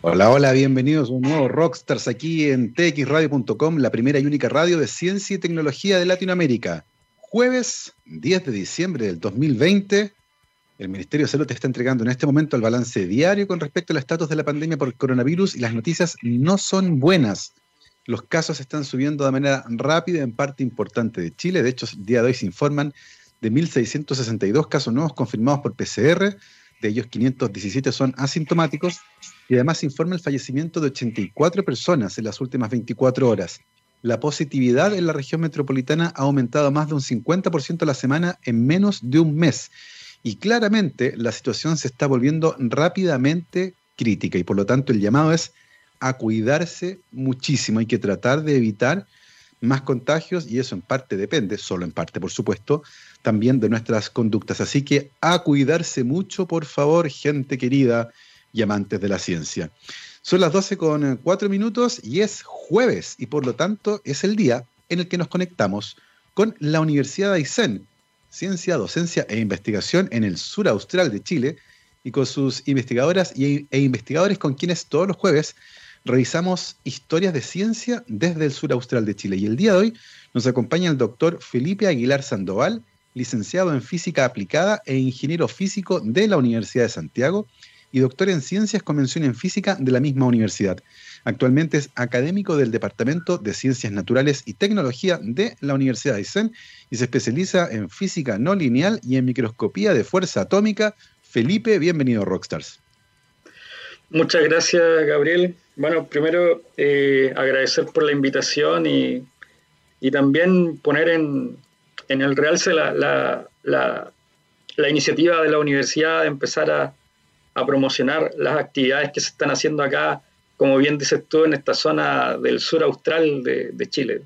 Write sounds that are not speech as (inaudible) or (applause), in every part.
Hola, hola, bienvenidos a un nuevo Rockstars aquí en txradio.com, la primera y única radio de ciencia y tecnología de Latinoamérica. Jueves 10 de diciembre del 2020, el Ministerio de Salud te está entregando en este momento el balance diario con respecto al estatus de la pandemia por coronavirus y las noticias no son buenas. Los casos están subiendo de manera rápida en parte importante de Chile. De hecho, el día de hoy se informan de 1.662 casos nuevos confirmados por PCR, de ellos 517 son asintomáticos y además informa el fallecimiento de 84 personas en las últimas 24 horas. La positividad en la región metropolitana ha aumentado más de un 50% a la semana en menos de un mes. Y claramente la situación se está volviendo rápidamente crítica y por lo tanto el llamado es a cuidarse muchísimo. Hay que tratar de evitar más contagios y eso en parte depende, solo en parte por supuesto, también de nuestras conductas. Así que a cuidarse mucho, por favor, gente querida y amantes de la ciencia. Son las 12 con 4 minutos y es jueves y por lo tanto es el día en el que nos conectamos con la Universidad de Aysén, Ciencia, Docencia e Investigación en el sur austral de Chile y con sus investigadoras e investigadores con quienes todos los jueves revisamos historias de ciencia desde el sur austral de Chile. Y el día de hoy nos acompaña el doctor Felipe Aguilar Sandoval, licenciado en Física Aplicada e ingeniero físico de la Universidad de Santiago y doctor en Ciencias con mención en Física de la misma universidad. Actualmente es académico del Departamento de Ciencias Naturales y Tecnología de la Universidad de Aysén y se especializa en física no lineal y en microscopía de fuerza atómica. Felipe, bienvenido Rockstars. Muchas gracias, Gabriel. Bueno, primero eh, agradecer por la invitación y, también poner en, el realce la, la, iniciativa de la universidad de empezar a, promocionar las actividades que se están haciendo acá, como bien dices tú, en esta zona del sur austral de, Chile.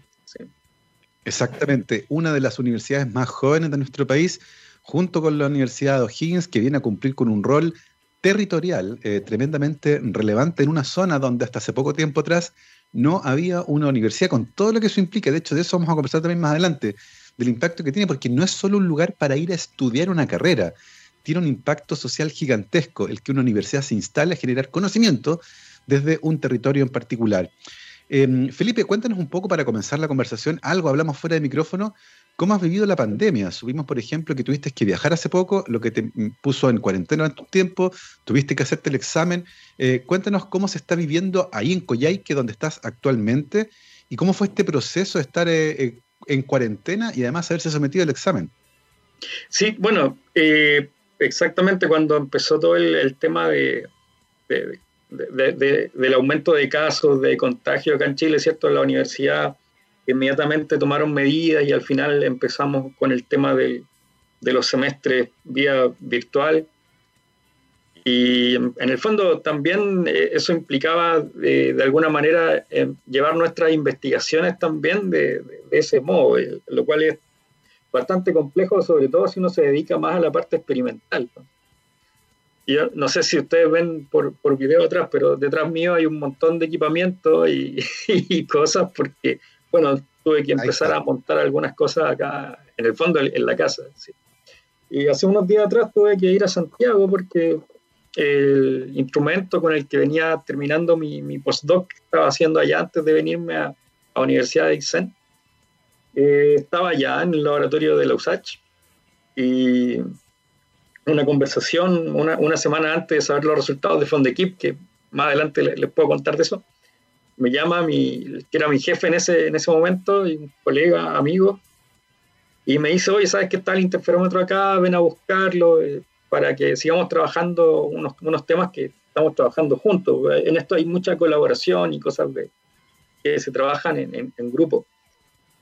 Exactamente, una de las universidades más jóvenes de nuestro país, junto con la Universidad de O'Higgins, que viene a cumplir con un rol territorial eh, tremendamente relevante en una zona donde hasta hace poco tiempo atrás no había una universidad con todo lo que eso implica. De hecho, de eso vamos a conversar también más adelante, del impacto que tiene, porque no es solo un lugar para ir a estudiar una carrera, tiene un impacto social gigantesco el que una universidad se instale a generar conocimiento desde un territorio en particular. Em, Felipe, cuéntanos un poco para comenzar la conversación, algo hablamos fuera de micrófono, ¿Cómo has vivido la pandemia? Subimos, por ejemplo, que tuviste que viajar hace poco, lo que te puso en cuarentena en tu tiempo, tuviste que hacerte el examen. Eh, cuéntanos cómo se está viviendo ahí en Coyhaique, donde estás actualmente, y cómo fue este proceso de estar eh, eh, en cuarentena y además haberse sometido al examen. Sí, bueno, exactamente cuando empezó todo el, tema de, del aumento de casos de contagio acá en Chile, ¿cierto? La universidad inmediatamente tomaron medidas y al final empezamos con el tema de, los semestres vía virtual. Y en, el fondo también eh, eso implicaba de, alguna manera eh, llevar nuestras investigaciones también de, ese modo, eh, lo cual es bastante complejo, sobre todo si uno se dedica más a la parte experimental. Yo no sé si ustedes ven por, por video atrás, pero detrás mío hay un montón de equipamiento y, (laughs) y cosas porque bueno, tuve que empezar a montar algunas cosas acá, en el fondo, en la casa. Y hace unos días atrás tuve que ir a Santiago porque el instrumento con el que venía terminando mi, mi postdoc que estaba haciendo allá antes de venirme a la Universidad de Ixen, eh, estaba allá en el laboratorio de la USACH y una conversación una, una, semana antes de saber los resultados de Fondequip, que más adelante les puedo contar de eso, me llama mi, que era mi jefe en ese, en ese momento, y un colega, amigo, y me dice, oye, ¿sabes qué está el interferómetro acá? Ven a buscarlo eh, para que sigamos trabajando unos, unos, temas que estamos trabajando juntos. En esto hay mucha colaboración y cosas de, que se trabajan en, en, grupo.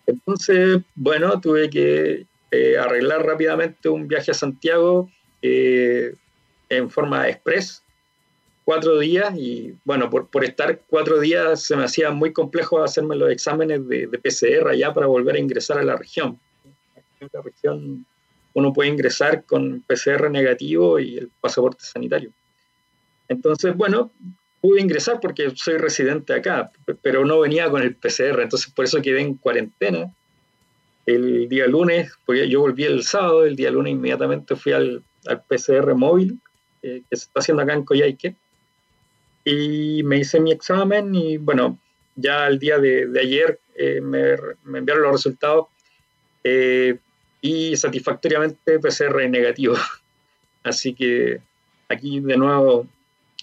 Entonces, bueno, tuve que eh, arreglar rápidamente un viaje a Santiago eh, en forma express cuatro días y bueno, por, por, estar cuatro días se me hacía muy complejo hacerme los exámenes de, PCR allá para volver a ingresar a la región. En la región uno puede ingresar con PCR negativo y el pasaporte sanitario. Entonces, bueno, pude ingresar porque soy residente acá, pero no venía con el PCR, entonces por eso quedé en cuarentena. El día lunes, porque yo volví el sábado, el día lunes inmediatamente fui al, al PCR móvil eh, que se está haciendo acá en Coyhaique y me hice mi examen y bueno, ya el día de, ayer eh, me, enviaron los resultados eh, y satisfactoriamente PCR negativo. (laughs) Así que aquí de nuevo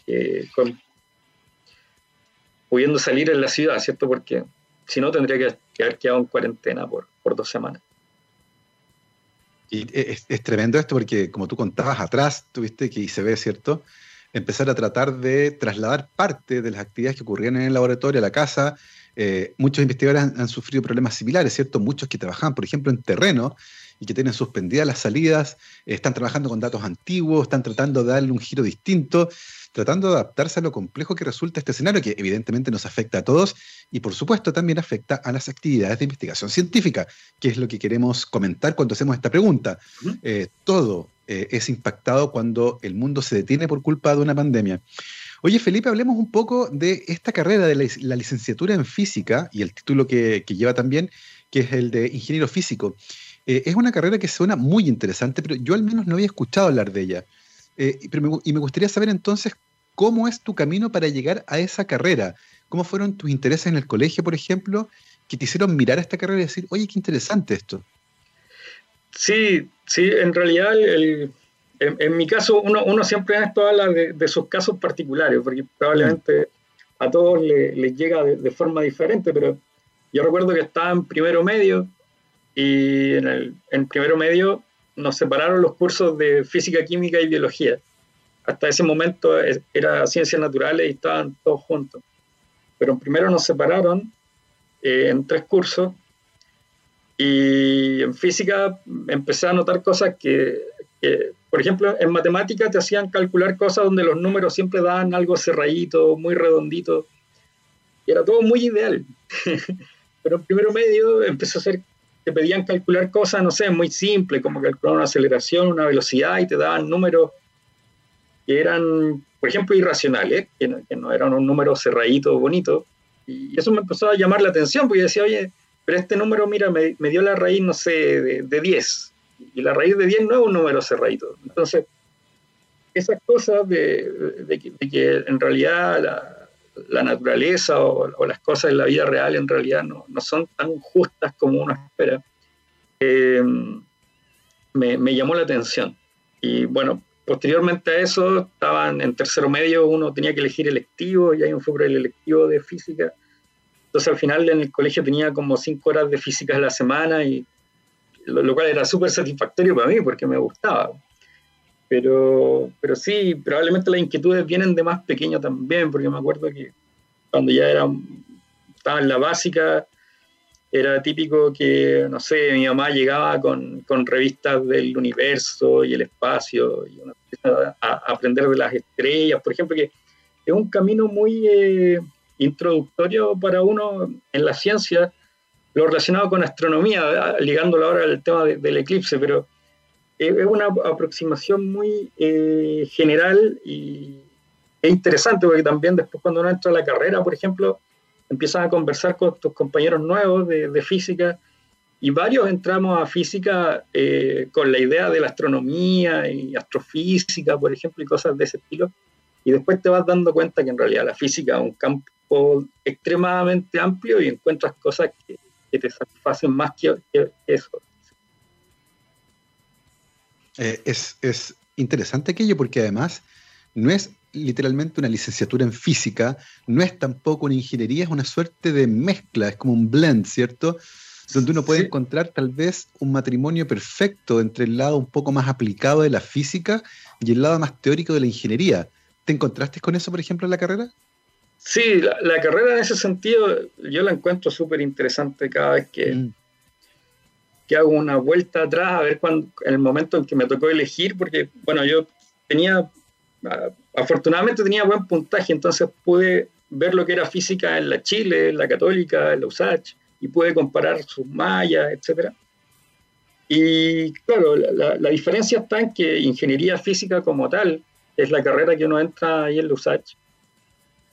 eh, pudiendo salir en la ciudad, ¿cierto? Porque si no tendría que, haber quedado en cuarentena por, por dos semanas. Y es, tremendo esto porque, como tú contabas atrás, tuviste que, se ve, ¿cierto? Empezar a tratar de trasladar parte de las actividades que ocurrían en el laboratorio a la casa. Eh, muchos investigadores han, sufrido problemas similares, ¿cierto? Muchos que trabajaban, por ejemplo, en terreno y que tienen suspendidas las salidas, están trabajando con datos antiguos, están tratando de darle un giro distinto tratando de adaptarse a lo complejo que resulta este escenario, que evidentemente nos afecta a todos y por supuesto también afecta a las actividades de investigación científica, que es lo que queremos comentar cuando hacemos esta pregunta. Eh, todo eh, es impactado cuando el mundo se detiene por culpa de una pandemia. Oye, Felipe, hablemos un poco de esta carrera de la, licenciatura en física y el título que, lleva también, que es el de ingeniero físico. Eh, es una carrera que suena muy interesante, pero yo al menos no había escuchado hablar de ella. y me gustaría saber entonces ¿Cómo es tu camino para llegar a esa carrera? ¿Cómo fueron tus intereses en el colegio, por ejemplo, que te hicieron mirar esta carrera y decir, oye, qué interesante esto? Sí, sí, en realidad, en, mi caso, uno, siempre habla de, de, sus casos particulares, porque probablemente a todos les, llega de, forma diferente, pero yo recuerdo que estaba en primero medio y en, el, en primero medio nos separaron los cursos de física, química y biología hasta ese momento era ciencias naturales y estaban todos juntos. Pero primero nos separaron eh, en tres cursos y en física empecé a notar cosas que, por ejemplo, en matemática te hacían calcular cosas donde los números siempre daban algo cerradito, muy redondito, y era todo muy ideal. (laughs) Pero en primero medio empezó a ser, te pedían calcular cosas, no sé, muy simples, como calcular una aceleración, una velocidad, y te daban números que eran, por ejemplo, irracionales, que no, eran un número cerradito, bonito, y eso me empezó a llamar la atención, porque yo decía, oye, pero este número, mira, me, dio la raíz, no sé, de, 10, y la raíz de 10 no es un número cerradito. Entonces, esas cosas de, que, en realidad la, naturaleza o, las cosas en la vida real en realidad no, son tan justas como uno espera, eh, me, me, llamó la atención. Y bueno, Posteriormente a eso, estaban en tercero medio, uno tenía que elegir electivo, y ahí un fue el electivo de física. Entonces al final en el colegio tenía como cinco horas de física a la semana, y lo, cual era súper satisfactorio para mí porque me gustaba. Pero, pero sí, probablemente las inquietudes vienen de más pequeño también, porque me acuerdo que cuando ya era, estaba en la básica, era típico que, no sé, mi mamá llegaba con, con revistas del universo y el espacio y uno empieza a, aprender de las estrellas, por ejemplo, que es un camino muy eh, introductorio para uno en la ciencia, lo relacionado con astronomía, ligándolo ahora al tema del eclipse, pero es una aproximación muy eh, general y es interesante porque también después cuando uno entra a la carrera, por ejemplo, empiezas a conversar con tus compañeros nuevos de, física y varios entramos a física eh, con la idea de la astronomía y astrofísica, por ejemplo, y cosas de ese estilo. Y después te vas dando cuenta que en realidad la física es un campo extremadamente amplio y encuentras cosas que, te satisfacen más que, eso. Eh, es, es interesante aquello porque además no es literalmente una licenciatura en física, no es tampoco una ingeniería, es una suerte de mezcla, es como un blend, ¿cierto? Donde uno puede encontrar tal vez un matrimonio perfecto entre el lado un poco más aplicado de la física y el lado más teórico de la ingeniería. ¿Te encontraste con eso, por ejemplo, en la carrera? Sí, la, carrera en ese sentido yo la encuentro súper interesante cada vez que, mm. Que hago una vuelta atrás a ver cuando, en el momento en que me tocó elegir, porque, bueno, yo tenía afortunadamente tenía buen puntaje, entonces pude ver lo que era física en la Chile, en la Católica, en la USACH, y pude comparar sus mallas, etc. Y claro, la, diferencia está en que ingeniería física como tal, es la carrera que uno entra ahí en la USACH,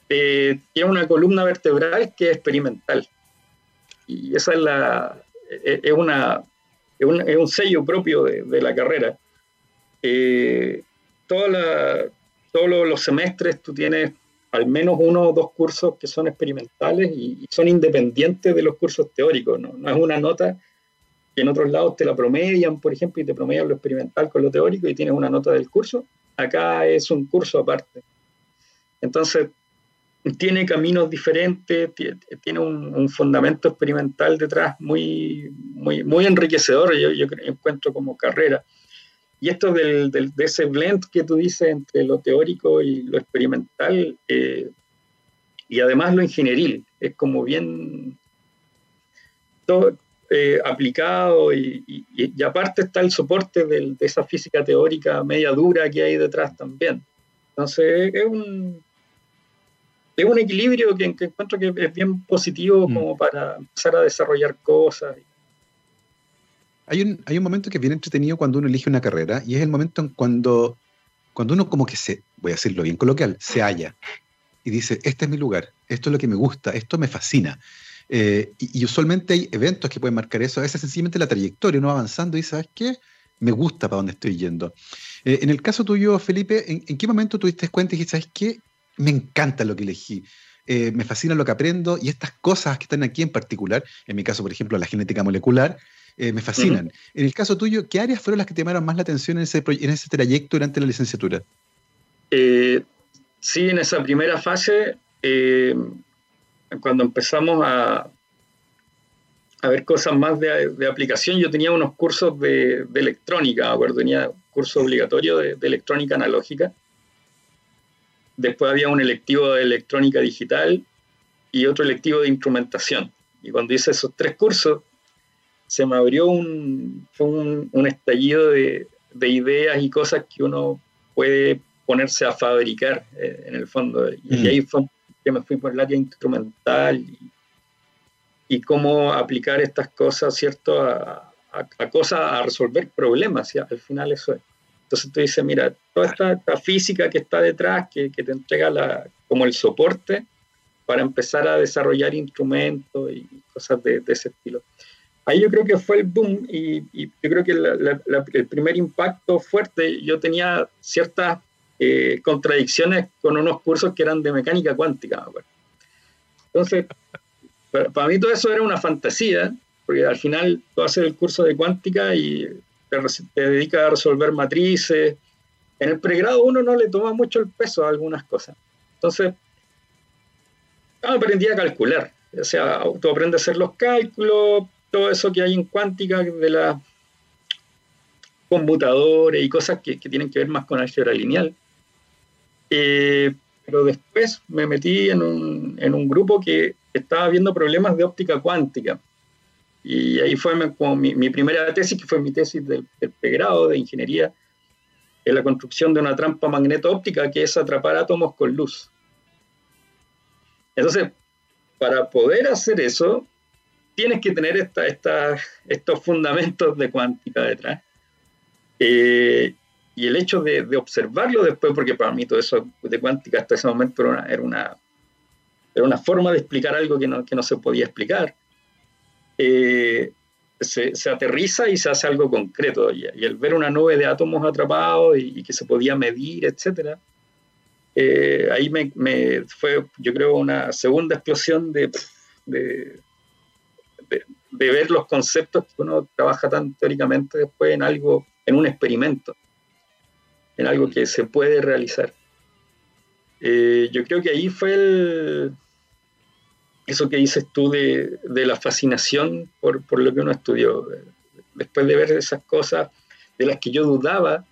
eh, tiene una columna vertebral que es experimental. Y esa es la es, una, es, un, sello propio de, la carrera. Eh, toda todos los semestres tú tienes al menos uno o dos cursos que son experimentales y, son independientes de los cursos teóricos. ¿no? no es una nota que en otros lados te la promedian, por ejemplo, y te promedian lo experimental con lo teórico y tienes una nota del curso. Acá es un curso aparte. Entonces, tiene caminos diferentes, tiene un, fundamento experimental detrás muy, muy, muy enriquecedor, yo, yo encuentro como carrera. Y esto del, de ese blend que tú dices entre lo teórico y lo experimental, eh, y además lo ingenieril, es como bien todo, eh, aplicado y, y, aparte está el soporte de esa física teórica media dura que hay detrás también. Entonces es un, es un equilibrio que, encuentro que es bien positivo mm. como para empezar a desarrollar cosas. Hay un, hay un momento que es bien entretenido cuando uno elige una carrera y es el momento en cuando, cuando uno como que se, voy a decirlo bien coloquial, se halla y dice, este es mi lugar, esto es lo que me gusta, esto me fascina. Eh, y, usualmente hay eventos que pueden marcar eso, a veces sencillamente la trayectoria, uno va avanzando y ¿sabes qué? Me gusta para dónde estoy yendo. Eh, en el caso tuyo, Felipe, ¿en, ¿en, qué momento tuviste cuenta y dijiste, ¿sabes qué? Me encanta lo que elegí. Eh, me fascina lo que aprendo y estas cosas que están aquí en particular, en mi caso, por ejemplo, la genética molecular, eh, me fascinan. En el caso tuyo, ¿qué áreas fueron las que te llamaron más la atención en ese, en ese trayecto durante la licenciatura? Eh, sí, en esa primera fase, cuando empezamos a, a ver cosas más de, aplicación, yo tenía unos cursos de, electrónica, tenía curso obligatorio de electrónica analógica Después había un electivo de electrónica digital y otro electivo de instrumentación. Y cuando hice esos tres cursos, se me abrió un, un, estallido de, ideas y cosas que uno puede ponerse a fabricar eh, en el fondo. Y, mm. ahí fue que me fui por el área instrumental y, cómo aplicar estas cosas, ¿cierto? A, cosas, a resolver problemas. Al final eso es. Entonces tú dices, mira, toda esta, física que está detrás, que, te entrega la, como el soporte para empezar a desarrollar instrumentos y cosas de, ese estilo. Ahí yo creo que fue el boom y, yo creo que el primer impacto fuerte, yo tenía ciertas eh, contradicciones con unos cursos que eran de mecánica cuántica. Entonces, para, para, mí todo eso era una fantasía, porque al final tú haces el curso de cuántica y te, dedica a resolver matrices. En el pregrado uno no le toma mucho el peso a algunas cosas. Entonces, aprendí a calcular. O sea, tú aprendes a hacer los cálculos, todo eso que hay en cuántica de la computadores y cosas que, tienen que ver más con álgebra lineal. Eh, pero después me metí en un, en un grupo que estaba viendo problemas de óptica cuántica. Y ahí fue como mi, primera tesis, que fue mi tesis del, pregrado de ingeniería, en la construcción de una trampa magneto-óptica que es atrapar átomos con luz. Entonces, para poder hacer eso, tienes que tener esta, estos fundamentos de cuántica detrás. Eh, y el hecho de, observarlo después, porque para mí todo eso de cuántica hasta ese momento era una, era una, era una forma de explicar algo que no, que no se podía explicar. Eh, se, aterriza y se hace algo concreto. Y, el ver una nube de átomos atrapados y, que se podía medir, etc., eh, ahí me, fue, yo creo, una segunda explosión de, de, ver los conceptos que uno trabaja tan teóricamente después en algo, en un experimento, en algo que se puede realizar. Eh, yo creo que ahí fue el, eso que dices tú de, la fascinación por, lo que uno estudió. Después de ver esas cosas de las que yo dudaba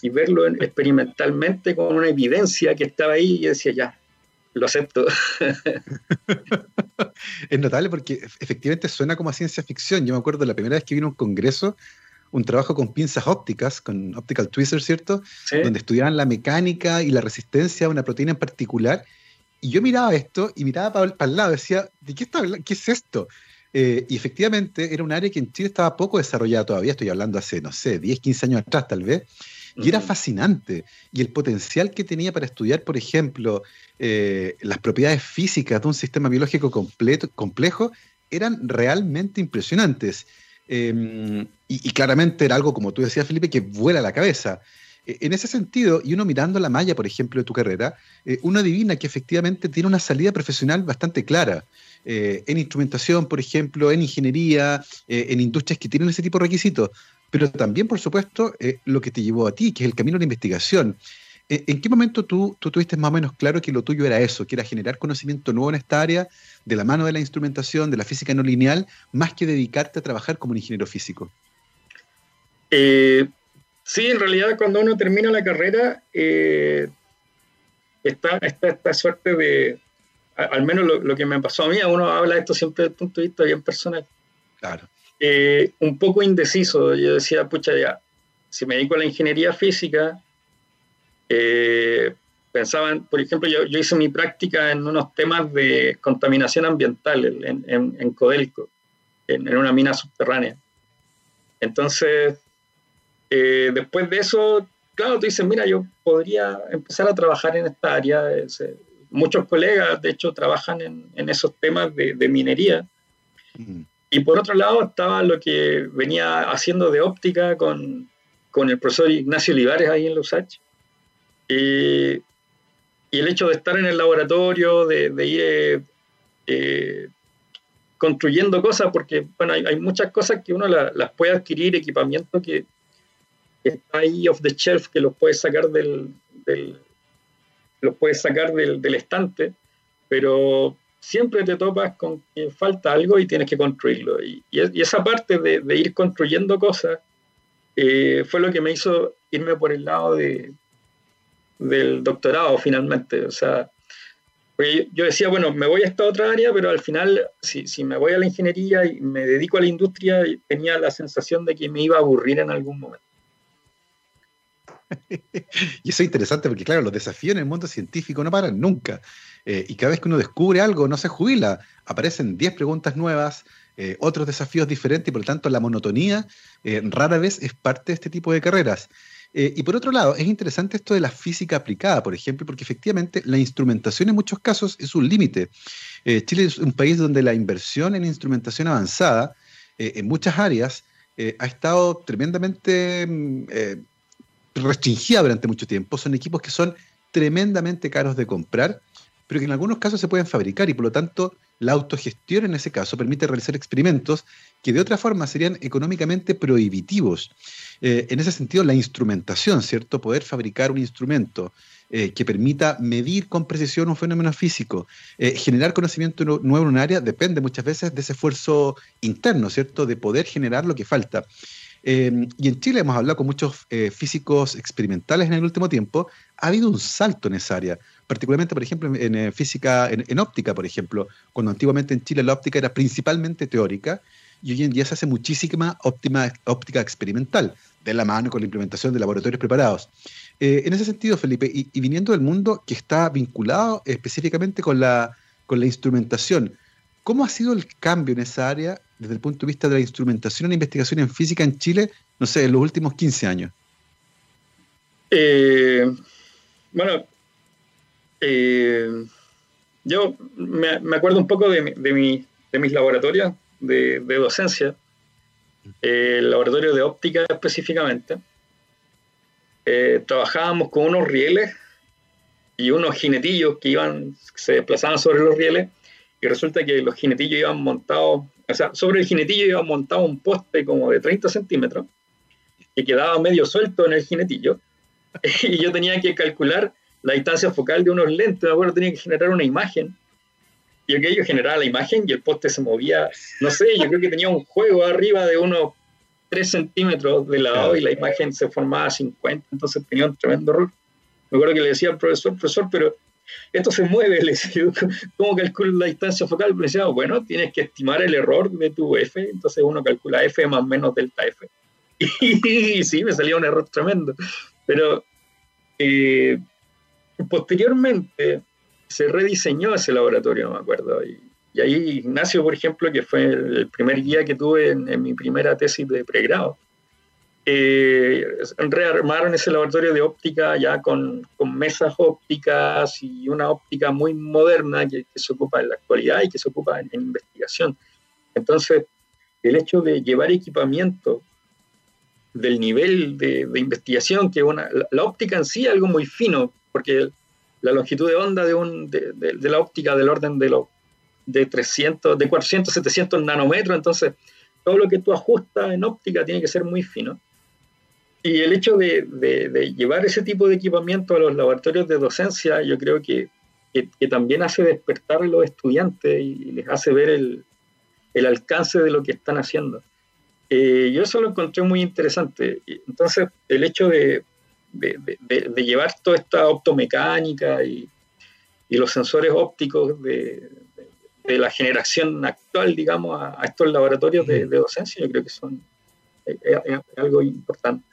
y verlo experimentalmente con una evidencia que estaba ahí, y decía, ya, lo acepto. (laughs) es notable porque efectivamente suena como a ciencia ficción. Yo me acuerdo la primera vez que vino a un congreso, un trabajo con pinzas ópticas, con optical tweezers, ¿cierto? Donde estudiaban la mecánica y la resistencia a una proteína en particular y yo miraba esto y miraba para, el lado, decía, ¿de qué, está, qué es esto? Eh, y efectivamente era un área que en Chile estaba poco desarrollada todavía, estoy hablando hace, no sé, 10, 15 años atrás tal vez, y era fascinante. Y el potencial que tenía para estudiar, por ejemplo, eh, las propiedades físicas de un sistema biológico completo, complejo eran realmente impresionantes. Em, y, y, claramente era algo, como tú decías, Felipe, que vuela la cabeza. E, en ese sentido, y uno mirando la malla, por ejemplo, de tu carrera, eh, uno adivina que efectivamente tiene una salida profesional bastante clara. Eh, en instrumentación, por ejemplo, en ingeniería, eh, en industrias que tienen ese tipo de requisitos, pero también, por supuesto, lo que te llevó a ti, que es el camino de la investigación. ¿En qué momento tú, tú tuviste más o menos claro que lo tuyo era eso, que era generar conocimiento nuevo en esta área, de la mano de la instrumentación, de la física no lineal, más que dedicarte a trabajar como un ingeniero físico? Eh, Sí, en realidad cuando uno termina la carrera, eh, está, esta suerte de, al menos lo, que me pasó a mí, uno habla de esto siempre desde el punto de vista bien personal. Claro. Eh, un poco indeciso. Yo decía, pucha, ya, si me dedico a la ingeniería física, eh, pensaban, por ejemplo, yo, hice mi práctica en unos temas de contaminación ambiental en, en, Codelco, en, en, una mina subterránea. Entonces, eh, después de eso, claro, tú dices, mira, yo podría empezar a trabajar en esta área. muchos colegas, de hecho, trabajan en, esos temas de, minería. Mm. Y por otro lado estaba lo que venía haciendo de óptica con, el profesor Ignacio Olivares ahí en los Y, y el hecho de estar en el laboratorio, de, ir eh, construyendo cosas, porque bueno, hay, muchas cosas que uno las puede adquirir, equipamiento que, está ahí off the shelf que los puedes sacar del, los puedes sacar del, estante, pero siempre te topas con que falta algo y tienes que construirlo. Y, esa parte de, ir construyendo cosas eh, fue lo que me hizo irme por el lado de, del doctorado finalmente. O sea, yo decía, bueno, me voy a esta otra área, pero al final, si, si me voy a la ingeniería y me dedico a la industria, tenía la sensación de que me iba a aburrir en algún momento. (laughs) y eso es interesante porque, claro, los desafíos en el mundo científico no paran nunca. Eh, y cada vez que uno descubre algo, no se jubila. Aparecen 10 preguntas nuevas, eh, otros desafíos diferentes y por lo tanto la monotonía eh, rara vez es parte de este tipo de carreras. y por otro lado, es interesante esto de la física aplicada, por ejemplo, porque efectivamente la instrumentación en muchos casos es un límite. Chile es un país donde la inversión en instrumentación avanzada en muchas áreas ha estado tremendamente mm, restringida durante mucho tiempo, son equipos que son tremendamente caros de comprar, pero que en algunos casos se pueden fabricar y por lo tanto la autogestión en ese caso permite realizar experimentos que de otra forma serían económicamente prohibitivos. Eh, en ese sentido, la instrumentación, ¿cierto? Poder fabricar un instrumento eh, que permita medir con precisión un fenómeno físico, eh, generar conocimiento nuevo en un área, depende muchas veces de ese esfuerzo interno, ¿cierto? De poder generar lo que falta. Em, y en Chile hemos hablado con muchos eh, físicos experimentales en el último tiempo. Ha habido un salto en esa área, particularmente, por ejemplo, en, eh, física, en, óptica, por ejemplo, cuando antiguamente en Chile la óptica era principalmente teórica y hoy en día se hace muchísima óptica experimental, de la mano con la implementación de laboratorios preparados. Eh, en ese sentido, Felipe, y, y, viniendo del mundo que está vinculado específicamente con la, con la instrumentación, ¿cómo ha sido el cambio en esa área desde el punto de vista de la instrumentación la investigación en física en Chile, no sé, en los últimos 15 años? Eh, bueno, eh, yo me, acuerdo un poco de, de, mis laboratorios de, docencia, laboratorio de óptica específicamente. Eh, trabajábamos con unos rieles y unos jinetillos que iban, se desplazaban sobre los rieles y resulta que los jinetillos iban montados o sea, sobre el jinetillo iba montado un poste como de 30 centímetros que quedaba medio suelto en el jinetillo (laughs) y yo tenía que calcular la distancia focal de unos lentes, me acuerdo, tenía que generar una imagen y aquello generaba la imagen y el poste se movía, no sé, yo creo que tenía un juego arriba de unos 3 centímetros de lado y la imagen se formaba a 50, entonces tenía un tremendo error. Me acuerdo que le decía al profesor, profesor, pero esto se mueve, le decía, (laughs) ¿cómo calculo la distancia focal? Le decía, bueno, tienes que estimar el error de tu F, entonces uno calcula F más menos delta F. (laughs) Y, sí, me salía un error tremendo. Pero eh, posteriormente se rediseñó ese laboratorio, no me acuerdo. Y, ahí Ignacio, por ejemplo, que fue el primer guía que tuve en mi primera tesis de pregrado, eh, rearmaron ese laboratorio de óptica ya con, mesas ópticas y una óptica muy moderna que, se ocupa en la actualidad y que se ocupa en, investigación. Entonces, el hecho de llevar equipamiento del nivel de, investigación, que una, la, óptica en sí es algo muy fino, porque la longitud de onda de, un, de, la óptica del orden de, los de 300, de 400, 700 nanómetros, entonces todo lo que tú ajustas en óptica tiene que ser muy fino. Y el hecho de, de, llevar ese tipo de equipamiento a los laboratorios de docencia, yo creo que, que, también hace despertar a los estudiantes y, les hace ver el, el, alcance de lo que están haciendo. Eh, yo eso lo encontré muy interesante. Entonces, el hecho de, de llevar toda esta optomecánica y, y los sensores ópticos de, de la generación actual, digamos, a, estos laboratorios de, docencia, yo creo que son eh, eh, algo importante.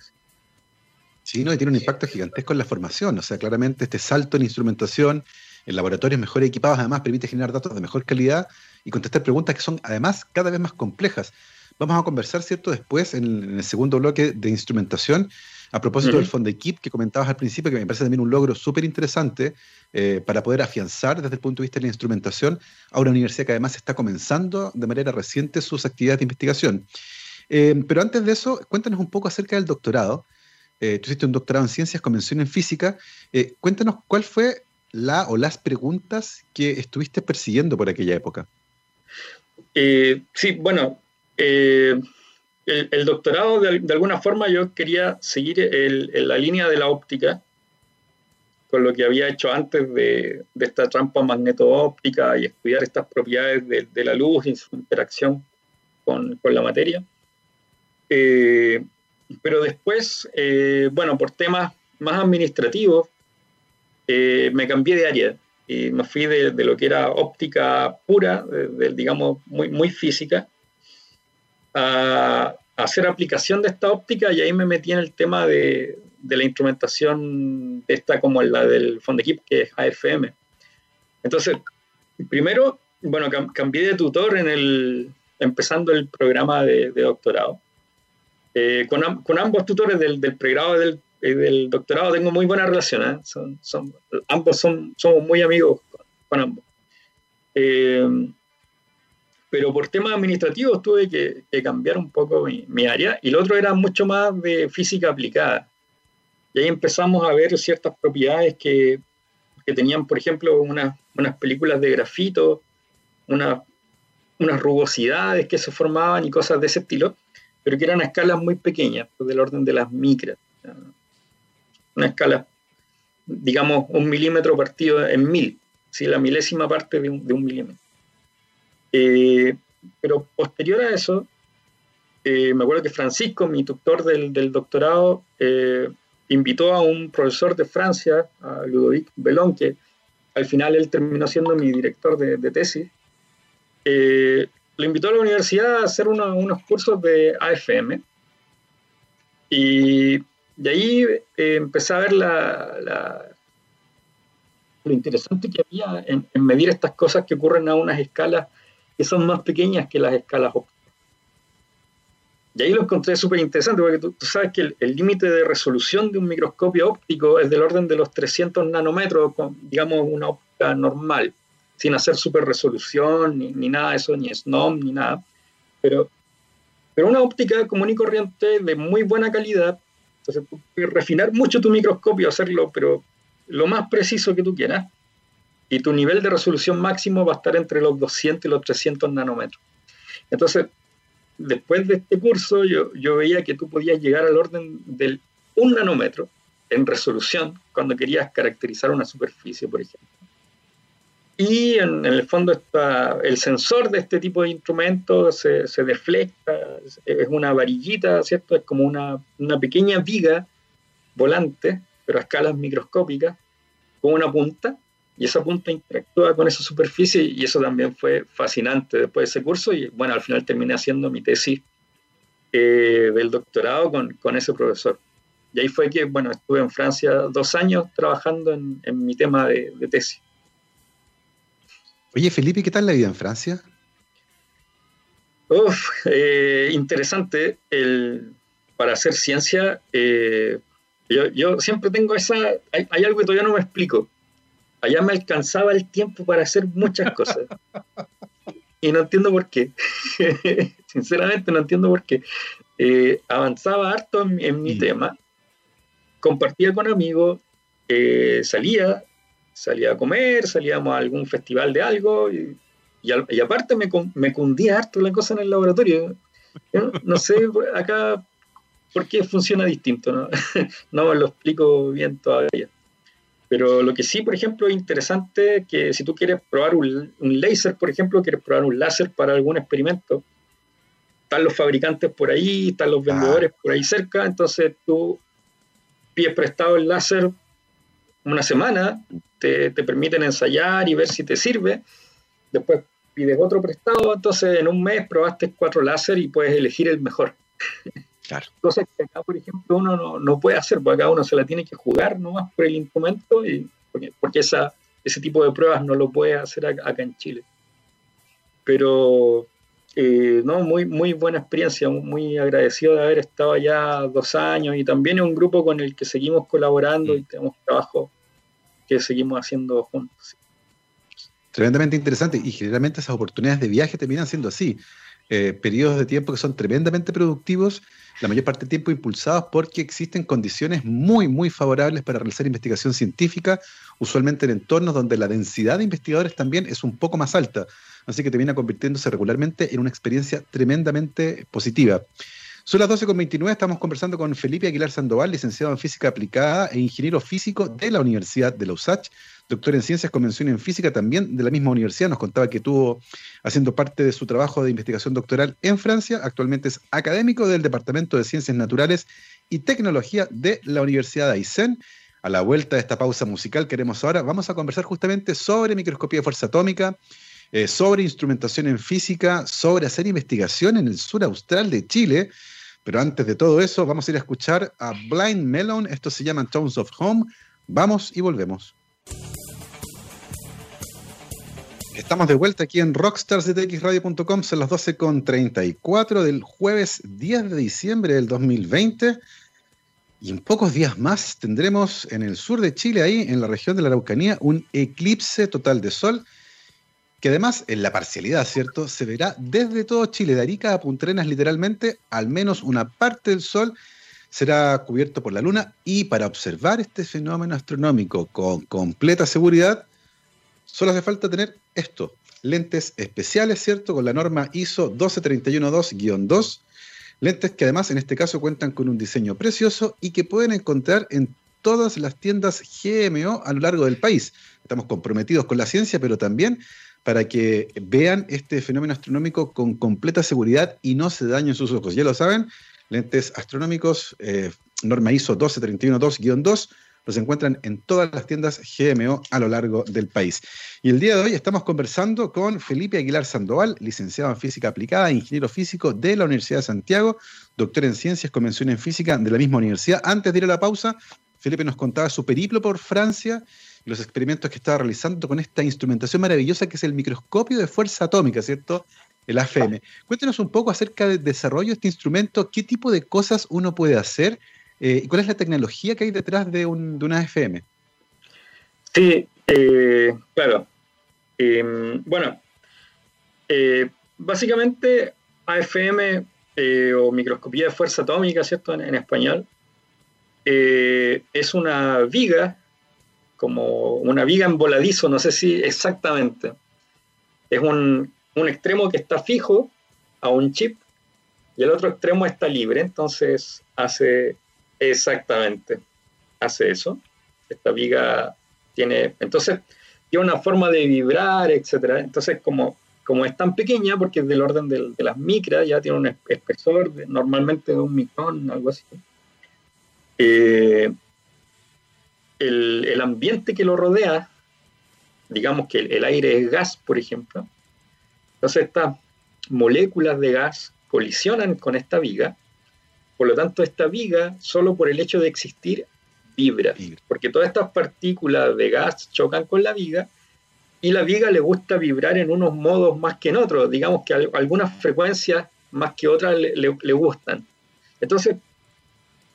Sí, no, y tiene un impacto gigantesco en la formación. O sea, claramente este salto en instrumentación, en laboratorios mejor equipados, además permite generar datos de mejor calidad y contestar preguntas que son además cada vez más complejas. Vamos a conversar, ¿cierto?, después en, el segundo bloque de instrumentación, a propósito del fondo del que comentabas al principio, que me parece también un logro súper interesante eh, para poder afianzar desde el punto de vista de la instrumentación a una universidad que además está comenzando de manera reciente sus actividades de investigación. Eh, pero antes de eso, cuéntanos un poco acerca del doctorado. Eh, tú hiciste un doctorado en ciencias, convención en física. cuéntanos cuál fue la o las preguntas que estuviste persiguiendo por aquella época. sí, bueno, el, doctorado, de, alguna forma, yo quería seguir la línea de la óptica, con lo que había hecho antes de, esta trampa magneto-óptica y estudiar estas propiedades de, la luz y su interacción con, la materia. Eh, pero después, eh, bueno, por temas más administrativos, eh, me cambié de área y me fui de, lo que era óptica pura, digamos, muy, muy física, a, hacer aplicación de esta óptica y ahí me metí en el tema de, la instrumentación esta como la del Fondequip, que es AFM. Entonces, primero, bueno, cambié de tutor en el, empezando el programa de, doctorado. Eh, con, ambos tutores del, pregrado y del, doctorado tengo muy buena relación. ¿eh? Son, ambos son, somos muy amigos con, ambos. Eh, pero por temas administrativos tuve que, cambiar un poco mi, área y lo otro era mucho más de física aplicada. Y ahí empezamos a ver ciertas propiedades que, que tenían, por ejemplo, unas, unas películas de grafito, unas rugosidades que se formaban y cosas de ese estilo, pero que eran escalas muy pequeñas, pues, del orden de las micras. Una escala, digamos, un milímetro partido en mil, ¿sí? la milésima parte de un, de un milímetro. Eh, pero posterior a eso, eh, me acuerdo que Francisco, mi tutor del, doctorado, eh, invitó a un profesor de Francia, a Ludovic Belón, que al final él terminó siendo mi director de, tesis. Lo invitó a la universidad a hacer unos cursos de AFM. Y de ahí empecé a ver la, lo interesante que había en, en, medir estas cosas que ocurren a unas escalas que son más pequeñas que las escalas ópticas. Y ahí lo encontré súper interesante, porque tú, sabes que el límite de resolución de un microscopio óptico es del orden de los 300 nanómetros, con, digamos, una óptica normal, sin hacer super resolución, ni, nada de eso, ni SNOM, ni nada. Pero, pero una óptica común y corriente de muy buena calidad, entonces puedes refinar mucho tu microscopio, hacerlo, pero lo más preciso que tú quieras, y tu nivel de resolución máximo va a estar entre los 200 y los 300 nanómetros. Entonces, después de este curso, yo, yo veía que tú podías llegar al orden del 1 nanómetro en resolución cuando querías caracterizar una superficie, por ejemplo. Y en, el fondo está el sensor de este tipo de instrumentos se, se deflecta, es una varillita, ¿cierto? Es como una, una pequeña viga volante, pero a escalas microscópicas, con una punta, y esa punta interactúa con esa superficie y eso también fue fascinante después de ese curso y bueno, al final terminé haciendo mi tesis eh, del doctorado con, con, ese profesor. Y ahí fue que, bueno, estuve en Francia dos años trabajando en, en mi tema de, tesis. Oye, Felipe, ¿qué tal la vida en Francia? Uf, eh, interesante. El, para hacer ciencia, eh, yo, yo, siempre tengo esa... Hay, hay, algo que todavía no me explico allá me alcanzaba el tiempo para hacer muchas cosas. (laughs) Y no entiendo por qué. (laughs) Sinceramente no entiendo por qué. eh, avanzaba harto en, mi tema, compartía con amigos, eh, salía, salía a comer, salíamos a algún festival de algo, y, y, aparte me, me, cundía harto la cosa en el laboratorio. no sé acá por qué funciona distinto, ¿no? (laughs) no lo explico bien todavía. Pero lo que sí, por ejemplo, es interesante que si tú quieres probar un, un láser, por ejemplo, quieres probar un láser para algún experimento, están los fabricantes por ahí, están los vendedores por ahí cerca, entonces tú pides prestado el láser una semana, te, te, permiten ensayar y ver si te sirve, después pides otro prestado, entonces en un mes probaste cuatro láser y puedes elegir el mejor. Claro. (laughs) Cosas que acá, por ejemplo, uno no, puede hacer, porque acá uno se la tiene que jugar nomás por el instrumento, y porque, esa, ese tipo de pruebas no lo puede hacer acá, en Chile. Pero, eh, no, muy, muy buena experiencia, muy agradecido de haber estado allá dos años y también es un grupo con el que seguimos colaborando y mm. tenemos trabajo que seguimos haciendo juntos. Tremendamente interesante y generalmente esas oportunidades de viaje terminan siendo así. Eh, periodos de tiempo que son tremendamente productivos la mayor parte del tiempo impulsados porque existen condiciones muy, muy favorables para realizar investigación científica, usualmente en entornos donde la densidad de investigadores también es un poco más alta, así que termina convirtiéndose regularmente en una experiencia tremendamente positiva. Son las 12.29, estamos conversando con Felipe Aguilar Sandoval, licenciado en Física Aplicada e ingeniero físico de la Universidad de la USACH, doctor en Ciencias, convención en Física también de la misma universidad. Nos contaba que estuvo haciendo parte de su trabajo de investigación doctoral en Francia. Actualmente es académico del Departamento de Ciencias Naturales y Tecnología de la Universidad de Aysén. A la vuelta de esta pausa musical queremos ahora, vamos a conversar justamente sobre microscopía de fuerza atómica, eh, sobre instrumentación en física, sobre hacer investigación en el sur austral de Chile. Pero antes de todo eso, vamos a ir a escuchar a Blind Melon. Esto se llama Tones of Home. Vamos y volvemos. Estamos de vuelta aquí en rockstarsdtxradio.com, son las 12.34 del jueves 10 de diciembre del 2020. Y en pocos días más tendremos en el sur de Chile, ahí en la región de la Araucanía, un eclipse total de sol, que además en la parcialidad, ¿cierto? Se verá desde todo Chile, de Arica a Punta Arenas literalmente, al menos una parte del sol será cubierto por la luna y para observar este fenómeno astronómico con completa seguridad, solo hace falta tener esto, lentes especiales, ¿cierto? Con la norma ISO 12312-2, lentes que además en este caso cuentan con un diseño precioso y que pueden encontrar en todas las tiendas GMO a lo largo del país. Estamos comprometidos con la ciencia, pero también para que vean este fenómeno astronómico con completa seguridad y no se dañen sus ojos. Ya lo saben, lentes astronómicos, eh, norma ISO 12312-2, los encuentran en todas las tiendas GMO a lo largo del país. Y el día de hoy estamos conversando con Felipe Aguilar Sandoval, licenciado en Física Aplicada, ingeniero físico de la Universidad de Santiago, doctor en Ciencias, convención en Física de la misma universidad. Antes de ir a la pausa, Felipe nos contaba su periplo por Francia los experimentos que estaba realizando con esta instrumentación maravillosa que es el microscopio de fuerza atómica, ¿cierto? el AFM. Cuéntenos un poco acerca del desarrollo de este instrumento, qué tipo de cosas uno puede hacer eh, y cuál es la tecnología que hay detrás de, un, una AFM. Sí, eh, claro. Em, bueno, eh, básicamente AFM o microscopía de fuerza atómica, ¿cierto? En, español, es una viga, como una viga en voladizo, no sé si exactamente. Es un, un extremo que está fijo a un chip y el otro extremo está libre, entonces hace exactamente, hace eso. Esta viga tiene, entonces, tiene una forma de vibrar, etcétera. Entonces, como, como es tan pequeña, porque es del orden de, las micras, ya tiene un espesor normalmente de un micrón, algo así. Eh, el, el, ambiente que lo rodea, digamos que el aire es gas, por ejemplo, entonces estas moléculas de gas colisionan con esta viga, por lo tanto esta viga, solo por el hecho de existir, vibra, porque todas estas partículas de gas chocan con la viga y la viga le gusta vibrar en unos modos más que en otros, digamos que algunas frecuencias más que otras le, gustan. Entonces,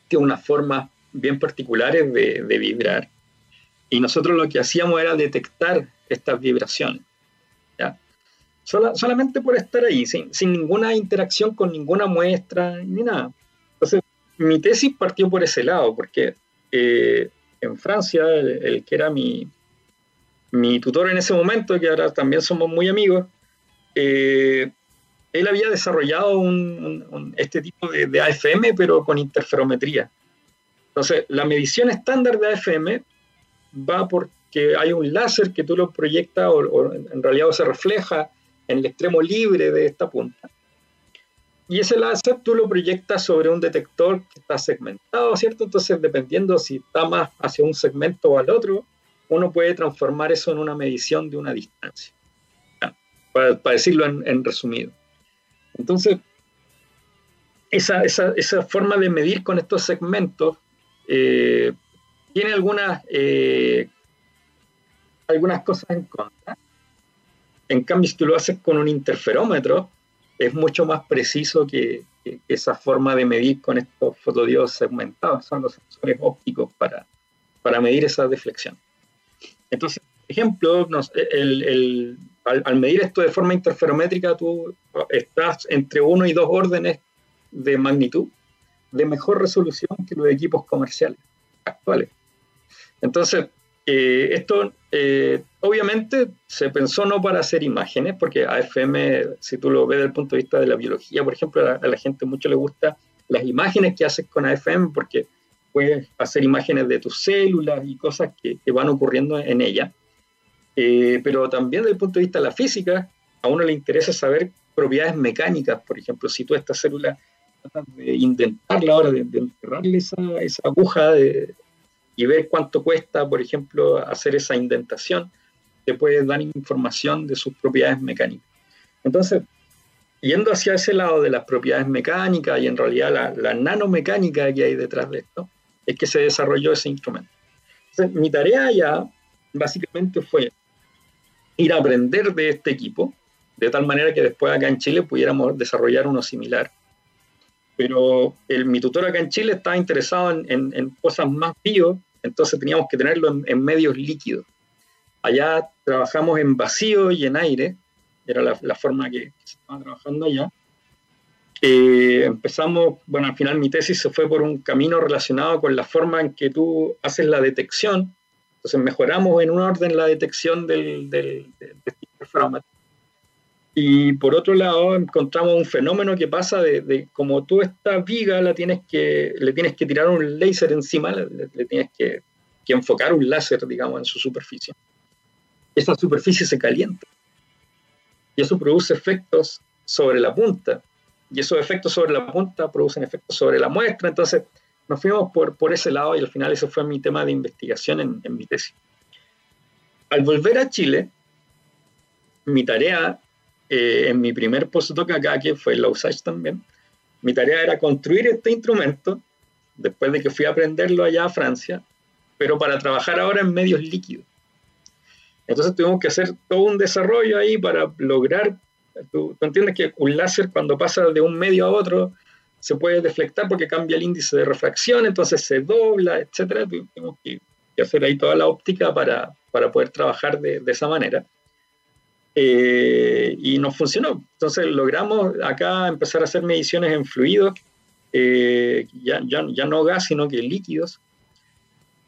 tiene unas formas bien particulares de, vibrar y nosotros lo que hacíamos era detectar estas vibraciones. solamente por estar ahí, sin, ninguna interacción con ninguna muestra ni nada. Entonces, mi tesis partió por ese lado, porque eh, en Francia, el, que era mi, mi tutor en ese momento, que ahora también somos muy amigos, eh, él había desarrollado este tipo de, de, AFM, pero con interferometría. Entonces, la medición estándar de AFM va porque hay un láser que tú lo proyectas o, en realidad se refleja en el extremo libre de esta punta. Y ese láser tú lo proyectas sobre un detector que está segmentado, ¿cierto? Entonces, dependiendo si está más hacia un segmento o al otro, uno puede transformar eso en una medición de una distancia. Para, decirlo en, resumido. Entonces, esa, esa, forma de medir con estos segmentos eh, tiene algunas, eh, algunas cosas en contra. En cambio, si tú lo haces con un interferómetro, es mucho más preciso que, esa forma de medir con estos fotodiodos segmentados. Son los sensores ópticos para, para medir esa deflexión. Entonces, por ejemplo, al, medir esto de forma interferométrica, tú estás entre uno y dos órdenes de magnitud de mejor resolución que los equipos comerciales actuales. Entonces, eh, esto eh, obviamente se pensó no para hacer imágenes, porque AFM, si tú lo ves desde el punto de vista de la biología, por ejemplo, a la, gente mucho le gusta las imágenes que haces con AFM, porque puedes hacer imágenes de tus células y cosas que, van ocurriendo en ella. Eh, pero también desde el punto de vista de la física, a uno le interesa saber propiedades mecánicas, por ejemplo, si tú esta célula de intentarla ahora, de, enterrarle esa, esa aguja de, y ver cuánto cuesta, por ejemplo, hacer esa indentación, te puede dar información de sus propiedades mecánicas. Entonces, yendo hacia ese lado de las propiedades mecánicas y en realidad la, nanomecánica que hay detrás de esto, es que se desarrolló ese instrumento. Entonces, mi tarea ya básicamente fue ir a aprender de este equipo, de tal manera que después acá en Chile pudiéramos desarrollar uno similar pero el, mi tutor acá en Chile estaba interesado en, cosas más bio, entonces teníamos que tenerlo en, medios líquidos. Allá trabajamos en vacío y en aire, era la, forma que, se estaba trabajando allá. Eh, empezamos, bueno, al final mi tesis se fue por un camino relacionado con la forma en que tú haces la detección. Entonces mejoramos en un orden la detección del, del, del, del y por otro lado, encontramos un fenómeno que pasa de, como tú esta viga la tienes que, le tienes que tirar un láser encima, le, tienes que, enfocar un láser, digamos, en su superficie. Esa superficie se calienta. Y eso produce efectos sobre la punta. Y esos efectos sobre la punta producen efectos sobre la muestra. Entonces, nos fuimos por, por ese lado y al final ese fue mi tema de investigación en, en mi tesis. Al volver a Chile, mi tarea eh, en mi primer postdoc acá, que fue en la también, mi tarea era construir este instrumento, después de que fui a aprenderlo allá a Francia, pero para trabajar ahora en medios líquidos. Entonces tuvimos que hacer todo un desarrollo ahí para lograr, tú, entiendes que un láser cuando pasa de un medio a otro se puede deflectar porque cambia el índice de refracción, entonces se dobla, etc. Tuvimos que, hacer ahí toda la óptica para, para poder trabajar de, de esa manera. Eh, y nos funcionó. Entonces logramos acá empezar a hacer mediciones en fluidos, eh, ya, ya, ya, no gas, sino que líquidos.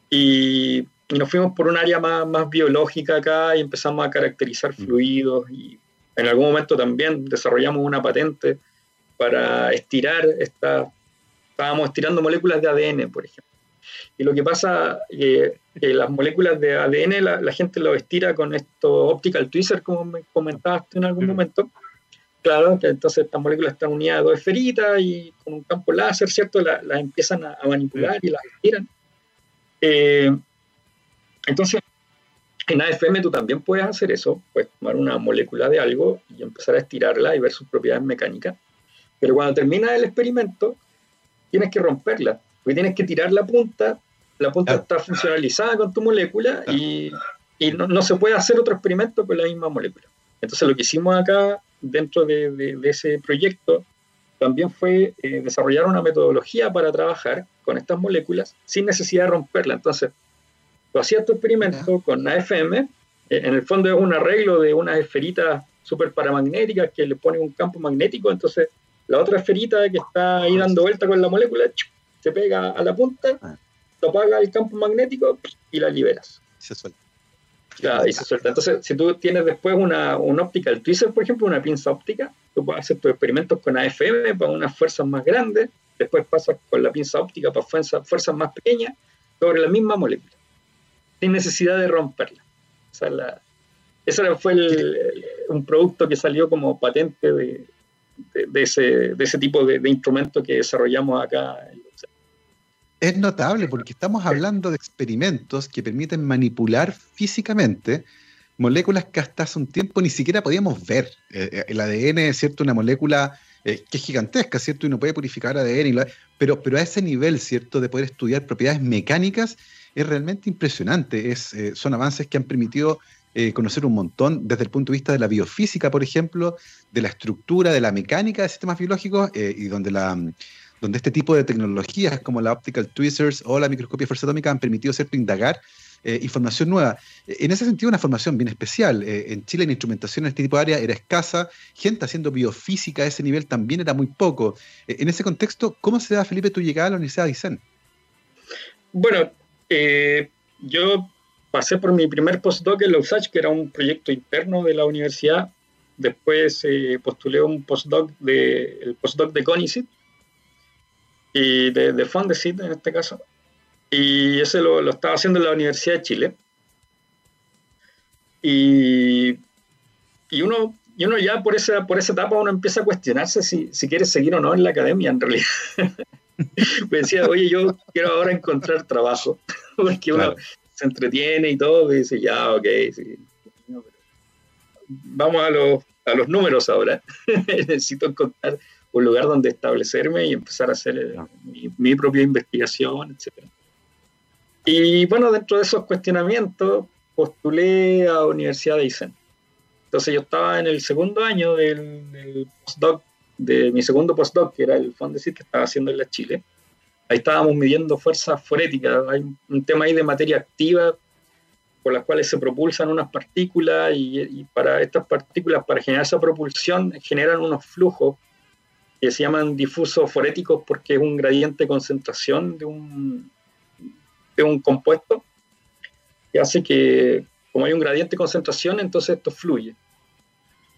Y, y, nos fuimos por un área más, más biológica acá y empezamos a caracterizar mm. fluidos y en algún momento también desarrollamos una patente para estirar esta, estábamos estirando moléculas de ADN, por ejemplo. Y lo que pasa eh, que las moléculas de ADN la, gente lo estira con esto optical twister, como me comentabas en algún momento. Claro, que entonces estas moléculas están unidas a dos esferitas y con un campo láser, ¿cierto? Las empiezan a, manipular y las estiran. Eh, entonces, en AFM tú también puedes hacer eso, puedes tomar una molécula de algo y empezar a estirarla y ver sus propiedades mecánicas. Pero cuando termina el experimento, tienes que romperla, porque tienes que tirar la punta la punta está funcionalizada con tu molécula y, no, se puede hacer otro experimento con la misma molécula. Entonces lo que hicimos acá dentro de, ese proyecto también fue eh, desarrollar una metodología para trabajar con estas moléculas sin necesidad de romperla. Entonces, tú hacías tu experimento con AFM, eh, en el fondo es un arreglo de unas esferitas super paramagnéticas que le ponen un campo magnético, entonces la otra esferita que está ahí dando vuelta con la molécula se pega a la punta, ah. lo apaga el campo magnético y la liberas. Se suelta. Claro, y se suelta. Entonces, si tú tienes después una, una óptica, el twister, por ejemplo, una pinza óptica, tú puedes hacer tus experimentos con AFM para unas fuerzas más grandes, después pasas con la pinza óptica para fuerzas, fuerzas más pequeñas sobre la misma molécula, sin necesidad de romperla. O sea, la, ese fue un producto que salió como patente de, de, ese, de ese, tipo de, instrumento que desarrollamos acá. Es notable porque estamos hablando de experimentos que permiten manipular físicamente moléculas que hasta hace un tiempo ni siquiera podíamos ver. Eh, eh, el ADN es cierto una molécula eh, que es gigantesca, ¿cierto? Y uno puede purificar ADN, pero, pero a ese nivel, ¿cierto? De poder estudiar propiedades mecánicas es realmente impresionante. Es, son avances que han permitido conocer un montón desde el punto de vista de la biofísica, por ejemplo, de la estructura, de la mecánica de sistemas biológicos, y donde, la, donde este tipo de tecnologías como la optical tweezers o la microscopia fuerza atómica han permitido cierto indagar eh, información nueva. En ese sentido, una formación bien especial. en Chile la instrumentación en este tipo de área era escasa, gente haciendo biofísica a ese nivel también era muy poco. en ese contexto, ¿cómo se da, Felipe, tu llegada a la Universidad de Aysén? Bueno, yo pasé por mi primer postdoc en la USACH, que era un proyecto interno de la universidad. Después eh, postulé un postdoc de, el postdoc de CONICIT y de, de Fondesit en este caso. Y ese lo, lo, estaba haciendo en la Universidad de Chile. Y, y, uno, y uno ya por esa, por esa etapa uno empieza a cuestionarse si, si quiere seguir o no en la academia en realidad. (laughs) Me decía, oye, yo quiero ahora encontrar trabajo, (laughs) porque uno, se entretiene y todo, y dice, ya, ok, sí. Vamos a los, a los números ahora. (laughs) Necesito encontrar un lugar donde establecerme y empezar a hacer eh, mi, propia investigación, etc. Y bueno, dentro de esos cuestionamientos, postulé a Universidad de Isen. Entonces yo estaba en el segundo año del, postdoc, de mi segundo postdoc, que era el Fondesit que estaba haciendo en la Chile ahí estábamos midiendo fuerzas foréticas. Hay un tema ahí de materia activa por las cuales se propulsan unas partículas y, para estas partículas, para generar esa propulsión, generan unos flujos que se llaman difusos foréticos porque es un gradiente de concentración de un, de un compuesto que hace que, como hay un gradiente de concentración, entonces esto fluye.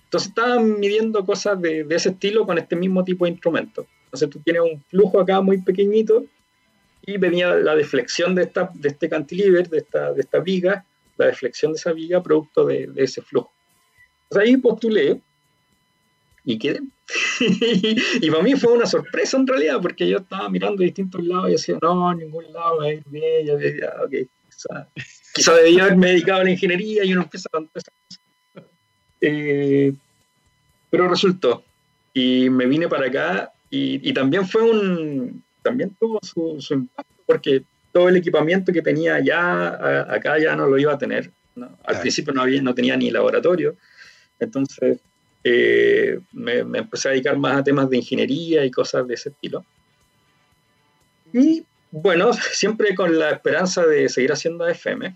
Entonces estaban midiendo cosas de, de ese estilo con este mismo tipo de instrumentos. Entonces tú tienes un flujo acá muy pequeñito y venía la deflexión de, esta, de este cantilever, de esta, de esta viga, la deflexión de esa viga producto de, ese flujo. Entonces ahí postulé y quedé. (laughs) y para mí fue una sorpresa en realidad, porque yo estaba mirando distintos lados y decía, no, ningún lado va a ir bien, ya, ya, ok, quizá, debía haberme dedicado a la ingeniería y uno empieza a esas eh, pero resultó. Y me vine para acá y, también fue un, también tuvo su, impacto porque todo el equipamiento que tenía ya acá ya no lo iba a tener. Al principio no, había, no tenía ni laboratorio. Entonces eh, me, empecé a dedicar más a temas de ingeniería y cosas de ese estilo. Y bueno, (laughs) siempre con la esperanza de seguir haciendo AFM,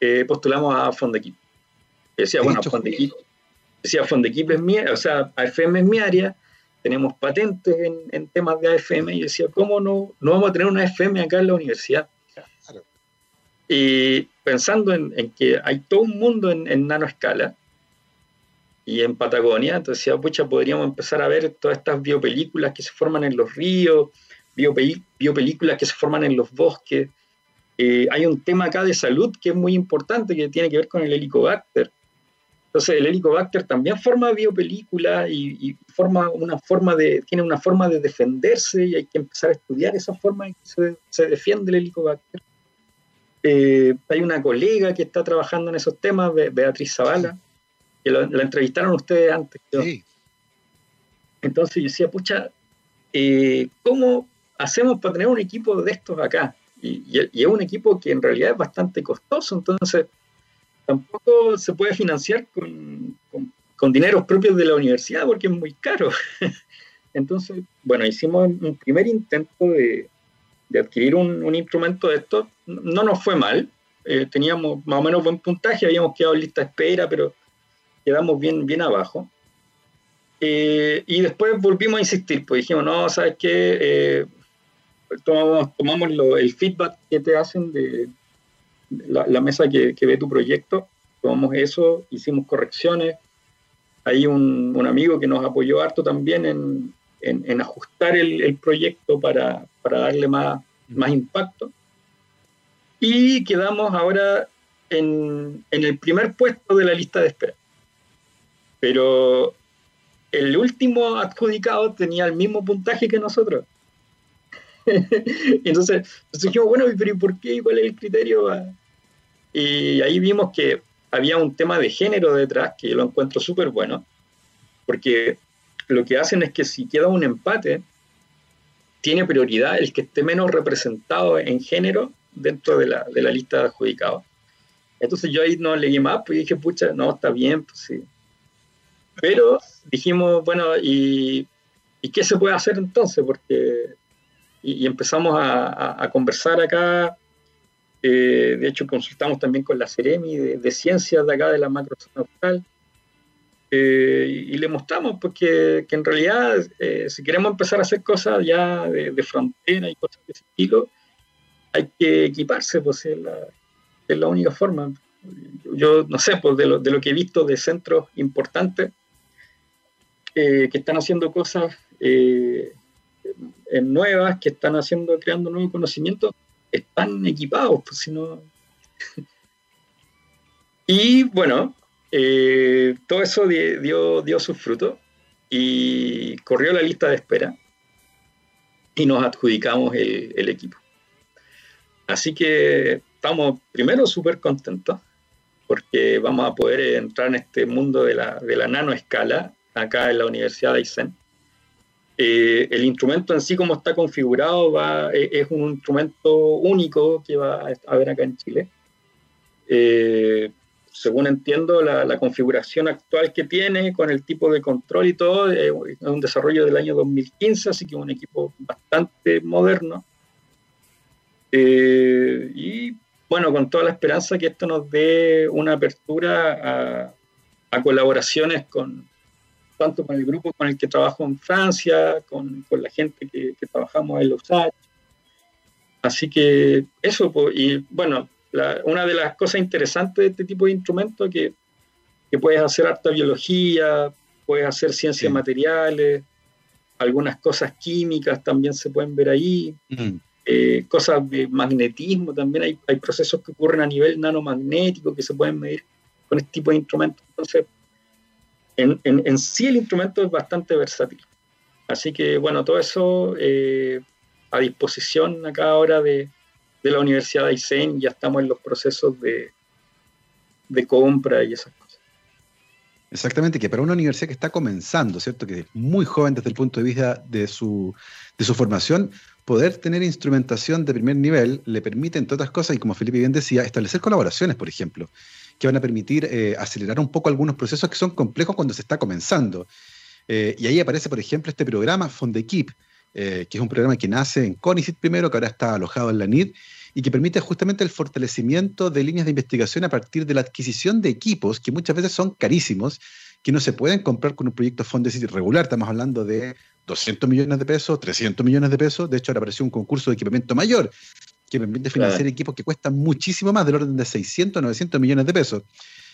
eh, postulamos a Fondequip. Decía, bueno, Fondequip, decía, Fondequip es mi, o sea, AFM es mi área, tenemos patentes en, temas de AFM y decía, ¿cómo no, no vamos a tener una AFM acá en la universidad? Y pensando en, que hay todo un mundo en, en nanoescala y en Patagonia, entonces pucha, podríamos empezar a ver todas estas biopelículas que se forman en los ríos, biopelículas que se forman en los bosques. Eh, hay un tema acá de salud que es muy importante, que tiene que ver con el helicobacter entonces el Helicobacter también forma biopelícula y, forma una forma de, tiene una forma de defenderse y hay que empezar a estudiar esa forma en que se, defiende el Helicobacter. Eh, hay una colega que está trabajando en esos temas, Beatriz Zavala, que la, entrevistaron ustedes antes. Entonces yo decía, pucha, eh, ¿cómo hacemos para tener un equipo de estos acá? Y, y, es un equipo que en realidad es bastante costoso, entonces tampoco se puede financiar con, con, dineros propios de la universidad porque es muy caro. (laughs) Entonces, bueno, hicimos un primer intento de, adquirir un, instrumento de esto. No nos fue mal, eh, teníamos más o menos buen puntaje, habíamos quedado en lista de espera, pero quedamos bien, bien abajo. Eh, y después volvimos a insistir, pues dijimos, no, ¿sabes qué? Eh, tomamos, tomamos el feedback que te hacen de la, mesa que, ve tu proyecto, tomamos eso, hicimos correcciones. Hay un, un amigo que nos apoyó harto también en, en, ajustar el, proyecto para, para, darle más, más impacto. Y quedamos ahora en, en el primer puesto de la lista de espera. Pero el último adjudicado tenía el mismo puntaje que nosotros. (laughs) entonces, entonces dijimos, bueno, pero ¿y por qué? ¿Cuál es el criterio? Y ahí vimos que había un tema de género detrás, que yo lo encuentro súper bueno, porque lo que hacen es que si queda un empate, tiene prioridad el que esté menos representado en género dentro de la, de la lista de adjudicados. Entonces yo ahí no leí más, pues dije, pucha, no, está bien, pues sí. Pero dijimos, bueno, ¿y, ¿y qué se puede hacer entonces? Porque, y, empezamos a, a, conversar acá, eh, de hecho consultamos también con la Ceremi de, de ciencias de acá de la macrozona local, eh, y, le mostramos porque que en realidad eh, si queremos empezar a hacer cosas ya de, frontera y cosas de ese estilo, hay que equiparse, pues es la, es la única forma. Yo no sé, pues de lo, de lo que he visto de centros importantes eh, que están haciendo cosas nuevas, que están haciendo, creando nuevos conocimientos, están equipados, pues si no... (laughs) y bueno, eh, todo eso dio, dio sus frutos y corrió la lista de espera y nos adjudicamos el, equipo. Así que estamos primero súper contentos porque vamos a poder entrar en este mundo de la, de la nanoescala acá en la Universidad de Aysén. Eh, el instrumento en sí, como está configurado, va, eh, es un instrumento único que va a haber acá en Chile según entiendo, la, configuración actual que tiene con el tipo de control y todo es un desarrollo del año 2015, así que un equipo bastante moderno. Eh, y bueno, con toda la esperanza que esto nos dé una apertura a, colaboraciones con tanto con el grupo con el que trabajo en Francia, con, la gente que, trabajamos en los USACH. Así que eso, y bueno, una de las cosas interesantes de este tipo de instrumentos es que, que puedes hacer harta biología, puedes hacer ciencias materiales, algunas cosas químicas también se pueden ver ahí, mm. eh, cosas de magnetismo también, hay, hay, procesos que ocurren a nivel nanomagnético que se pueden medir con este tipo de instrumentos. Entonces, en, en, en sí el instrumento es bastante versátil. Así que, bueno, todo eso eh, a disposición acá ahora de, de la Universidad de Aysén, ya estamos en los procesos de, de compra y esas cosas. Exactamente, que para una universidad que está comenzando, ¿cierto? Que es muy joven desde el punto de vista de su, de su formación, poder tener instrumentación de primer nivel le permite, entre otras cosas, y como Felipe bien decía, establecer colaboraciones, por ejemplo, que van a permitir eh, acelerar un poco algunos procesos que son complejos cuando se está comenzando. Eh, y ahí aparece, por ejemplo, este programa Fondequip, eh, que es un programa que nace en CONICIT primero, que ahora está alojado en la NID, y que permite justamente el fortalecimiento de líneas de investigación a partir de la adquisición de equipos que muchas veces son carísimos, que no se pueden comprar con un proyecto Fondesit regular. Estamos hablando de 200 millones de pesos, 300 millones de pesos. De hecho, ahora apareció un concurso de equipamiento mayor que permite financiar equipos que cuestan muchísimo más, del orden de 600, 900 millones de pesos.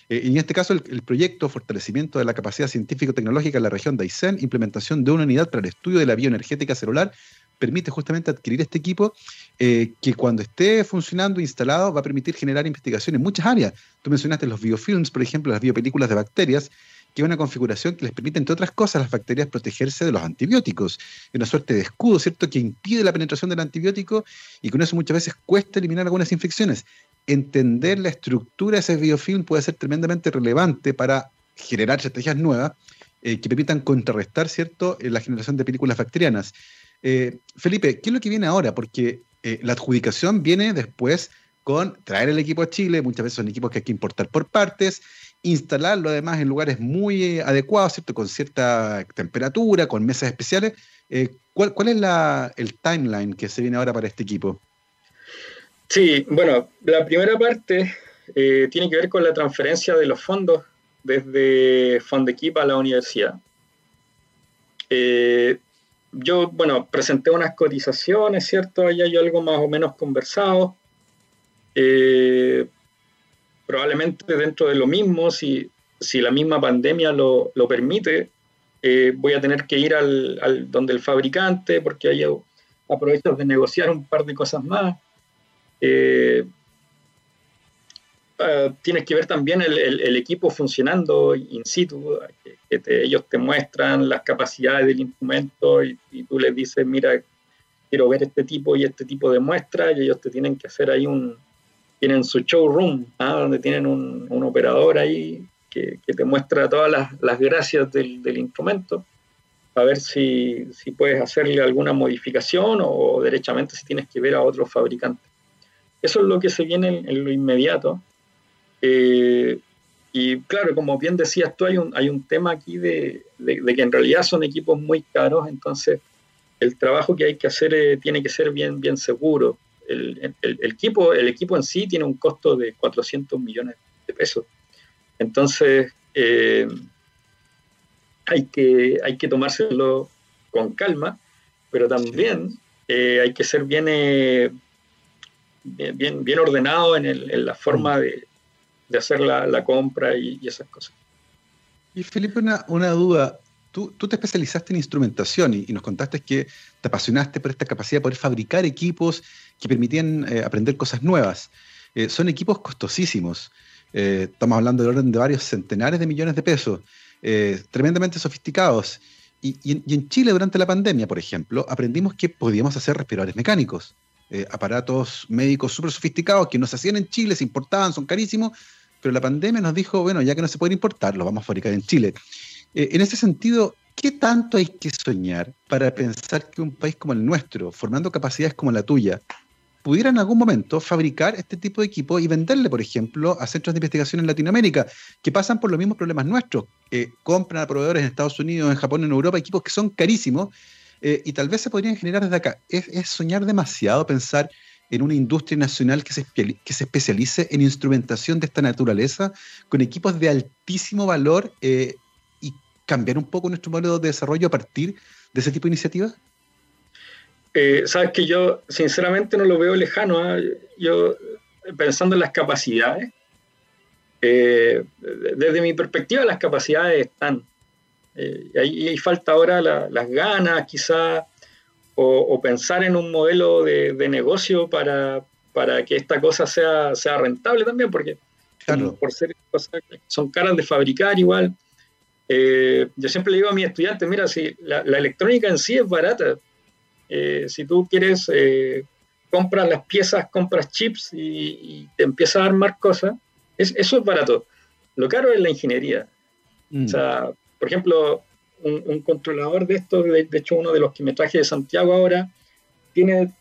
Eh, en este caso, el, proyecto Fortalecimiento de la Capacidad Científico-Tecnológica en la región de Aysén, implementación de una unidad para el estudio de la bioenergética celular, permite justamente adquirir este equipo eh, que cuando esté funcionando, instalado, va a permitir generar investigación en muchas áreas. Tú mencionaste los biofilms, por ejemplo, las biopelículas de bacterias, que es una configuración que les permite, entre otras cosas, a las bacterias protegerse de los antibióticos. Es una suerte de escudo, ¿cierto?, que impide la penetración del antibiótico y con eso muchas veces cuesta eliminar algunas infecciones entender la estructura de ese biofilm puede ser tremendamente relevante para generar estrategias nuevas eh, que permitan contrarrestar ¿cierto? Eh, la generación de películas bacterianas. Eh, Felipe, ¿qué es lo que viene ahora? Porque la adjudicación viene después con traer el equipo a Chile, muchas veces son equipos que hay que importar por partes, instalarlo además en lugares muy adecuados, ¿cierto? con cierta temperatura, con mesas especiales. ¿cuál, ¿cuál, es el timeline que se viene ahora para este equipo? Sí, bueno, la primera parte eh, tiene que ver con la transferencia de los fondos desde Fondequip a la universidad. Eh, yo, bueno, presenté unas cotizaciones, ¿cierto? Ahí hay algo más o menos conversado. Eh, probablemente dentro de lo mismo, si, si la misma pandemia lo, lo permite, eh, voy a tener que ir al, al, donde el fabricante, porque ahí aprovecho de negociar un par de cosas más. Eh, uh, tienes que ver también el, el, equipo funcionando in situ, que, ellos te muestran las capacidades del instrumento y, y, tú les dices, mira, quiero ver este tipo y este tipo de muestras y ellos te tienen que hacer ahí un, tienen su showroom, ¿ah? donde tienen un, un, operador ahí que, que, te muestra todas las, las gracias del, del, instrumento, a ver si, si, puedes hacerle alguna modificación o derechamente si tienes que ver a otros fabricantes. Eso es lo que se viene en, lo inmediato. Eh, y claro, como bien decías tú, hay un, hay un tema aquí de, de, de, que en realidad son equipos muy caros, entonces el trabajo que hay que hacer eh, tiene que ser bien, bien seguro. El, el, el, equipo, el equipo en sí tiene un costo de 400 millones de pesos. Entonces, eh, hay, que, hay que tomárselo con calma, pero también sí. eh, hay que ser bien, eh, bien, bien, ordenado en, el, en la forma de, de hacer la, la compra y, y, esas cosas. Y Felipe, una, una duda. Tú, tú, te especializaste en instrumentación y, y, nos contaste que te apasionaste por esta capacidad de poder fabricar equipos que permitían eh, aprender cosas nuevas. Eh, son equipos costosísimos. Eh, estamos hablando del orden de varios centenares de millones de pesos, tremendamente sofisticados. Y, y, y, en Chile, durante la pandemia, por ejemplo, aprendimos que podíamos hacer respiradores mecánicos, aparatos médicos súper sofisticados que no se hacían en Chile, se importaban, son carísimos, pero la pandemia nos dijo, bueno, ya que no se pueden importar, los vamos a fabricar en Chile. En ese sentido, ¿qué tanto hay que soñar para pensar que un país como el nuestro, formando capacidades como la tuya, pudiera en algún momento fabricar este tipo de equipo y venderle, por ejemplo, a centros de investigación en Latinoamérica, que pasan por los mismos problemas nuestros. Eh, compran a proveedores en Estados Unidos, en Japón, en Europa, equipos que son carísimos eh, y tal vez se podrían generar desde acá. Es, soñar demasiado pensar en una industria nacional que se, que se especialice en instrumentación de esta naturaleza, con equipos de altísimo valor eh, y cambiar un poco nuestro modelo de desarrollo a partir de ese tipo de iniciativas? Eh, sabes que yo sinceramente no lo veo lejano. ¿eh? Yo pensando en las capacidades, eh, desde mi perspectiva las capacidades están. Eh, y ahí, ahí, falta ahora la, las ganas, quizás, o, o, pensar en un modelo de, de, negocio para, para que esta cosa sea, sea rentable también, porque claro. por ser cosas son caras de fabricar igual. Eh, yo siempre le digo a mis estudiantes, mira, si la, la electrónica en sí es barata, eh, si tú quieres, eh, compras las piezas, compras chips y, y, te empiezas a armar cosas, es, eso es barato. Lo caro es la ingeniería. Mm. O sea, por ejemplo, un, un controlador de esto, de, de, hecho uno de los que me traje de Santiago ahora, tiene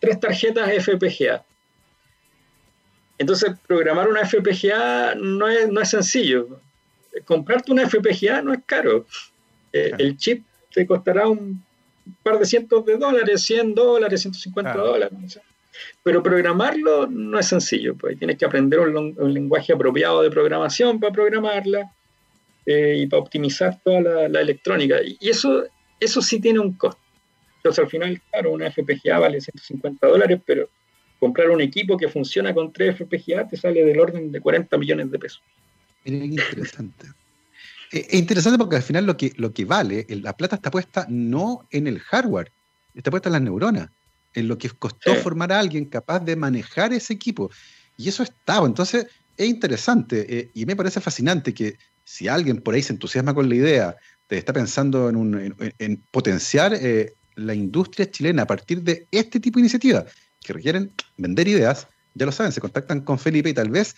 tres tarjetas FPGA. Entonces, programar una FPGA no es, no es sencillo. Comprarte una FPGA no es caro. Eh, el chip te costará un par de cientos de dólares, 100 dólares, 150 claro. dólares. Sé. Pero programarlo no es sencillo, pues tienes que aprender un, un lenguaje apropiado de programación para programarla eh, y para optimizar toda la, la, electrónica. Y eso, eso sí tiene un costo. Entonces al final, claro, una FPGA vale 150 dólares, pero comprar un equipo que funciona con tres FPGA te sale del orden de 40 millones de pesos. Miren qué interesante. Es interesante porque al final lo que, lo que vale, la plata está puesta no en el hardware, está puesta en las neuronas, en lo que costó sí. formar a alguien capaz de manejar ese equipo. Y eso estaba. Entonces, es interesante eh, y me parece fascinante que si alguien por ahí se entusiasma con la idea, te está pensando en, un, en, en potenciar eh, la industria chilena a partir de este tipo de iniciativas que requieren vender ideas, ya lo saben, se contactan con Felipe y tal vez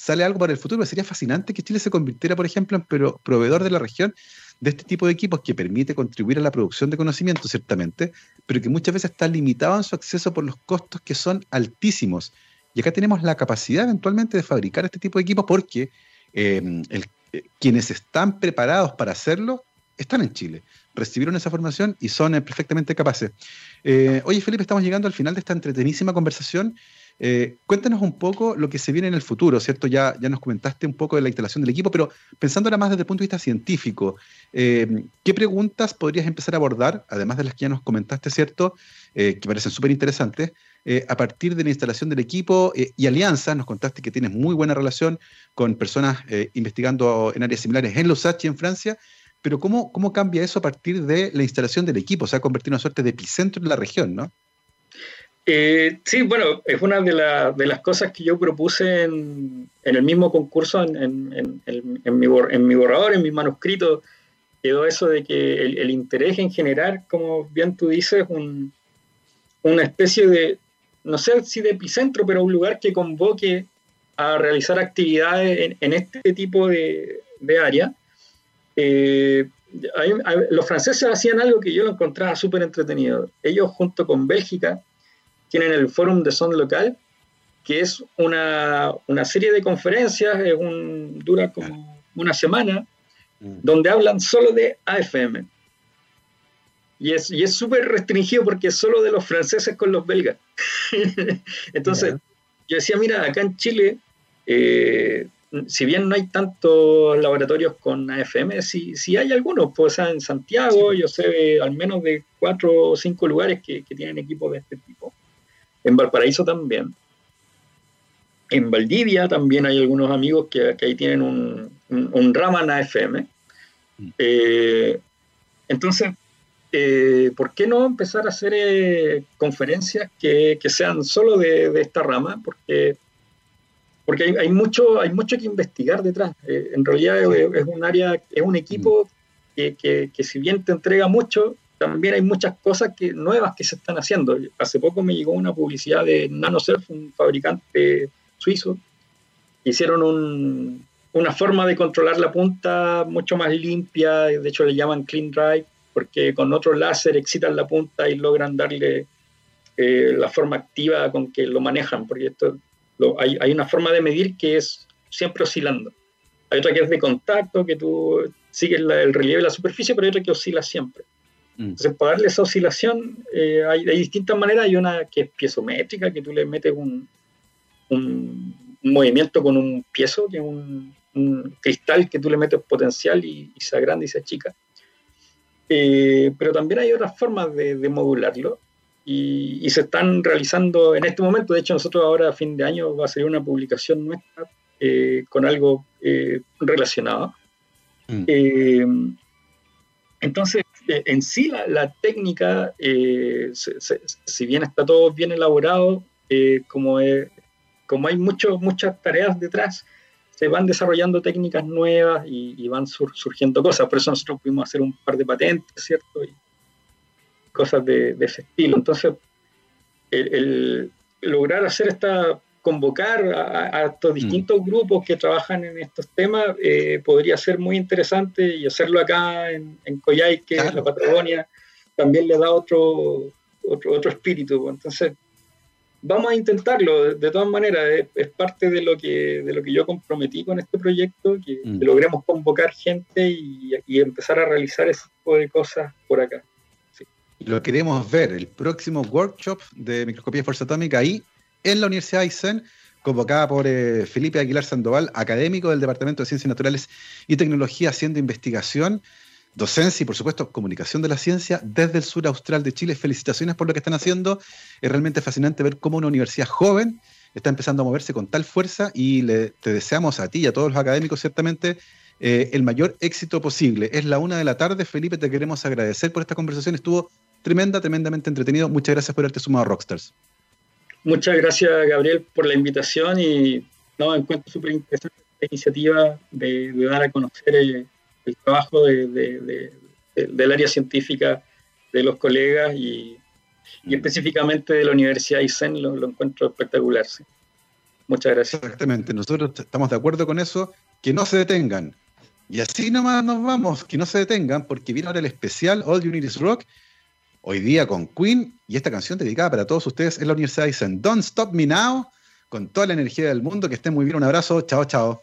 sale algo para el futuro. Sería fascinante que Chile se convirtiera, por ejemplo, en proveedor de la región de este tipo de equipos que permite contribuir a la producción de conocimiento, ciertamente, pero que muchas veces está limitado en su acceso por los costos que son altísimos. Y acá tenemos la capacidad eventualmente de fabricar este tipo de equipos porque el, eh, quienes están preparados para hacerlo están en Chile, recibieron esa formación y son eh, perfectamente capaces. Eh, oye, Felipe, estamos llegando al final de esta entretenísima conversación. Eh, cuéntanos un poco lo que se viene en el futuro, ¿cierto? Ya, ya nos comentaste un poco de la instalación del equipo, pero pensando ahora más desde el punto de vista científico, eh, ¿qué preguntas podrías empezar a abordar, además de las que ya nos comentaste, ¿cierto? Eh, que parecen súper interesantes, a partir de la instalación del equipo y alianzas, nos contaste que tienes muy buena relación con personas investigando en áreas similares en Lausanne y en Francia, pero ¿cómo, ¿cómo cambia eso a partir de la instalación del equipo? O sea, convertir una suerte de epicentro en la región, ¿no? Eh, sí, bueno, es una de, las cosas que yo propuse en, el mismo concurso, en, mi, en, borrador, en mi manuscrito, quedó eso de que el, interés en generar, como bien tú dices, una especie de, no sé si de epicentro, pero un lugar que convoque a realizar actividades en, este tipo de, de área. Eh, los franceses hacían algo que yo lo encontraba súper entretenido. Ellos junto con Bélgica tienen el Fórum de Son Local, que es una, serie de conferencias, un, dura como una semana, mm. donde hablan solo de AFM. Y es y súper restringido porque es solo de los franceses con los belgas. (laughs) Entonces, yo decía, mira, acá en Chile, eh, si bien no hay tantos laboratorios con AFM, sí, sí hay algunos. Pues en Santiago yo sé al menos de cuatro o cinco lugares que, que tienen equipos de este tipo en Valparaíso también. En Valdivia también hay algunos amigos que, ahí tienen un, un, Raman AFM. Mm. Eh, entonces, eh, ¿por qué no empezar a hacer eh, conferencias que, sean solo de, esta rama? Porque, porque hay, mucho, hay mucho que investigar detrás. en realidad es, un área, es un equipo mm. que, que, si bien te entrega mucho, también hay muchas cosas que, nuevas que se están haciendo. Hace poco me llegó una publicidad de NanoSurf, un fabricante suizo. Hicieron una forma de controlar la punta mucho más limpia, de hecho le llaman Clean Drive, porque con otro láser excitan la punta y logran darle eh, la forma activa con que lo manejan, porque esto, hay, hay una forma de medir que es siempre oscilando. Hay otra que es de contacto, que tú sigues el relieve de la superficie, pero hay otra que oscila siempre. Mm. Entonces, para darle esa oscilación, eh, hay, distintas maneras. Hay una que es piezométrica, que tú le metes un, un, movimiento con un piezo, que es un, cristal que tú le metes potencial y, se agranda y se achica. Eh, pero también hay otras formas de, modularlo y, se están realizando en este momento. De hecho, nosotros ahora a fin de año va a salir una publicación nuestra eh, con algo relacionado. Mm. entonces, en sí la, técnica, eh, si bien está todo bien elaborado, eh, como, como hay muchas tareas detrás, se van desarrollando técnicas nuevas y, van surgiendo cosas. Por eso nosotros pudimos hacer un par de patentes, ¿cierto? Y cosas de, ese estilo. Entonces, el lograr hacer esta convocar a, estos mm. distintos grupos que trabajan en estos temas eh, podría ser muy interesante y hacerlo acá en, en Coyhaique, en la Patagonia, también le da otro, otro, otro espíritu. Entonces, vamos a intentarlo, de, todas maneras, es, parte de lo, que, de lo que yo comprometí con este proyecto, que, mm. logremos convocar gente y, y, empezar a realizar ese tipo de cosas por acá. Lo queremos ver, el próximo workshop de microscopía de fuerza atómica ahí en la Universidad de Aysén, convocada por eh, Felipe Aguilar Sandoval, académico del Departamento de Ciencias Naturales y Tecnología, haciendo investigación, docencia y, por supuesto, comunicación de la ciencia desde el sur austral de Chile. Felicitaciones por lo que están haciendo. Es realmente fascinante ver cómo una universidad joven está empezando a moverse con tal fuerza y le, te deseamos a ti y a todos los académicos, ciertamente, eh, el mayor éxito posible. Es la una de la tarde. Felipe, te queremos agradecer por esta conversación. Estuvo tremenda, tremendamente entretenido. Muchas gracias por haberte sumado a Rockstars. Muchas gracias, Gabriel, por la invitación y no, encuentro súper interesante esta iniciativa de, dar a conocer el, trabajo del área científica de los colegas y, mm. específicamente de la Universidad ISEN, lo, encuentro espectacular. Muchas gracias. Exactamente, nosotros estamos de acuerdo con eso, que no se detengan. Y así nomás nos vamos, que no se detengan, porque viene ahora el especial All Unities Rock, hoy día con Queen y esta canción dedicada para todos ustedes en la Universidad dicen Don't Stop Me Now, con toda la energía del mundo, que estén muy bien, un abrazo, chao, chao.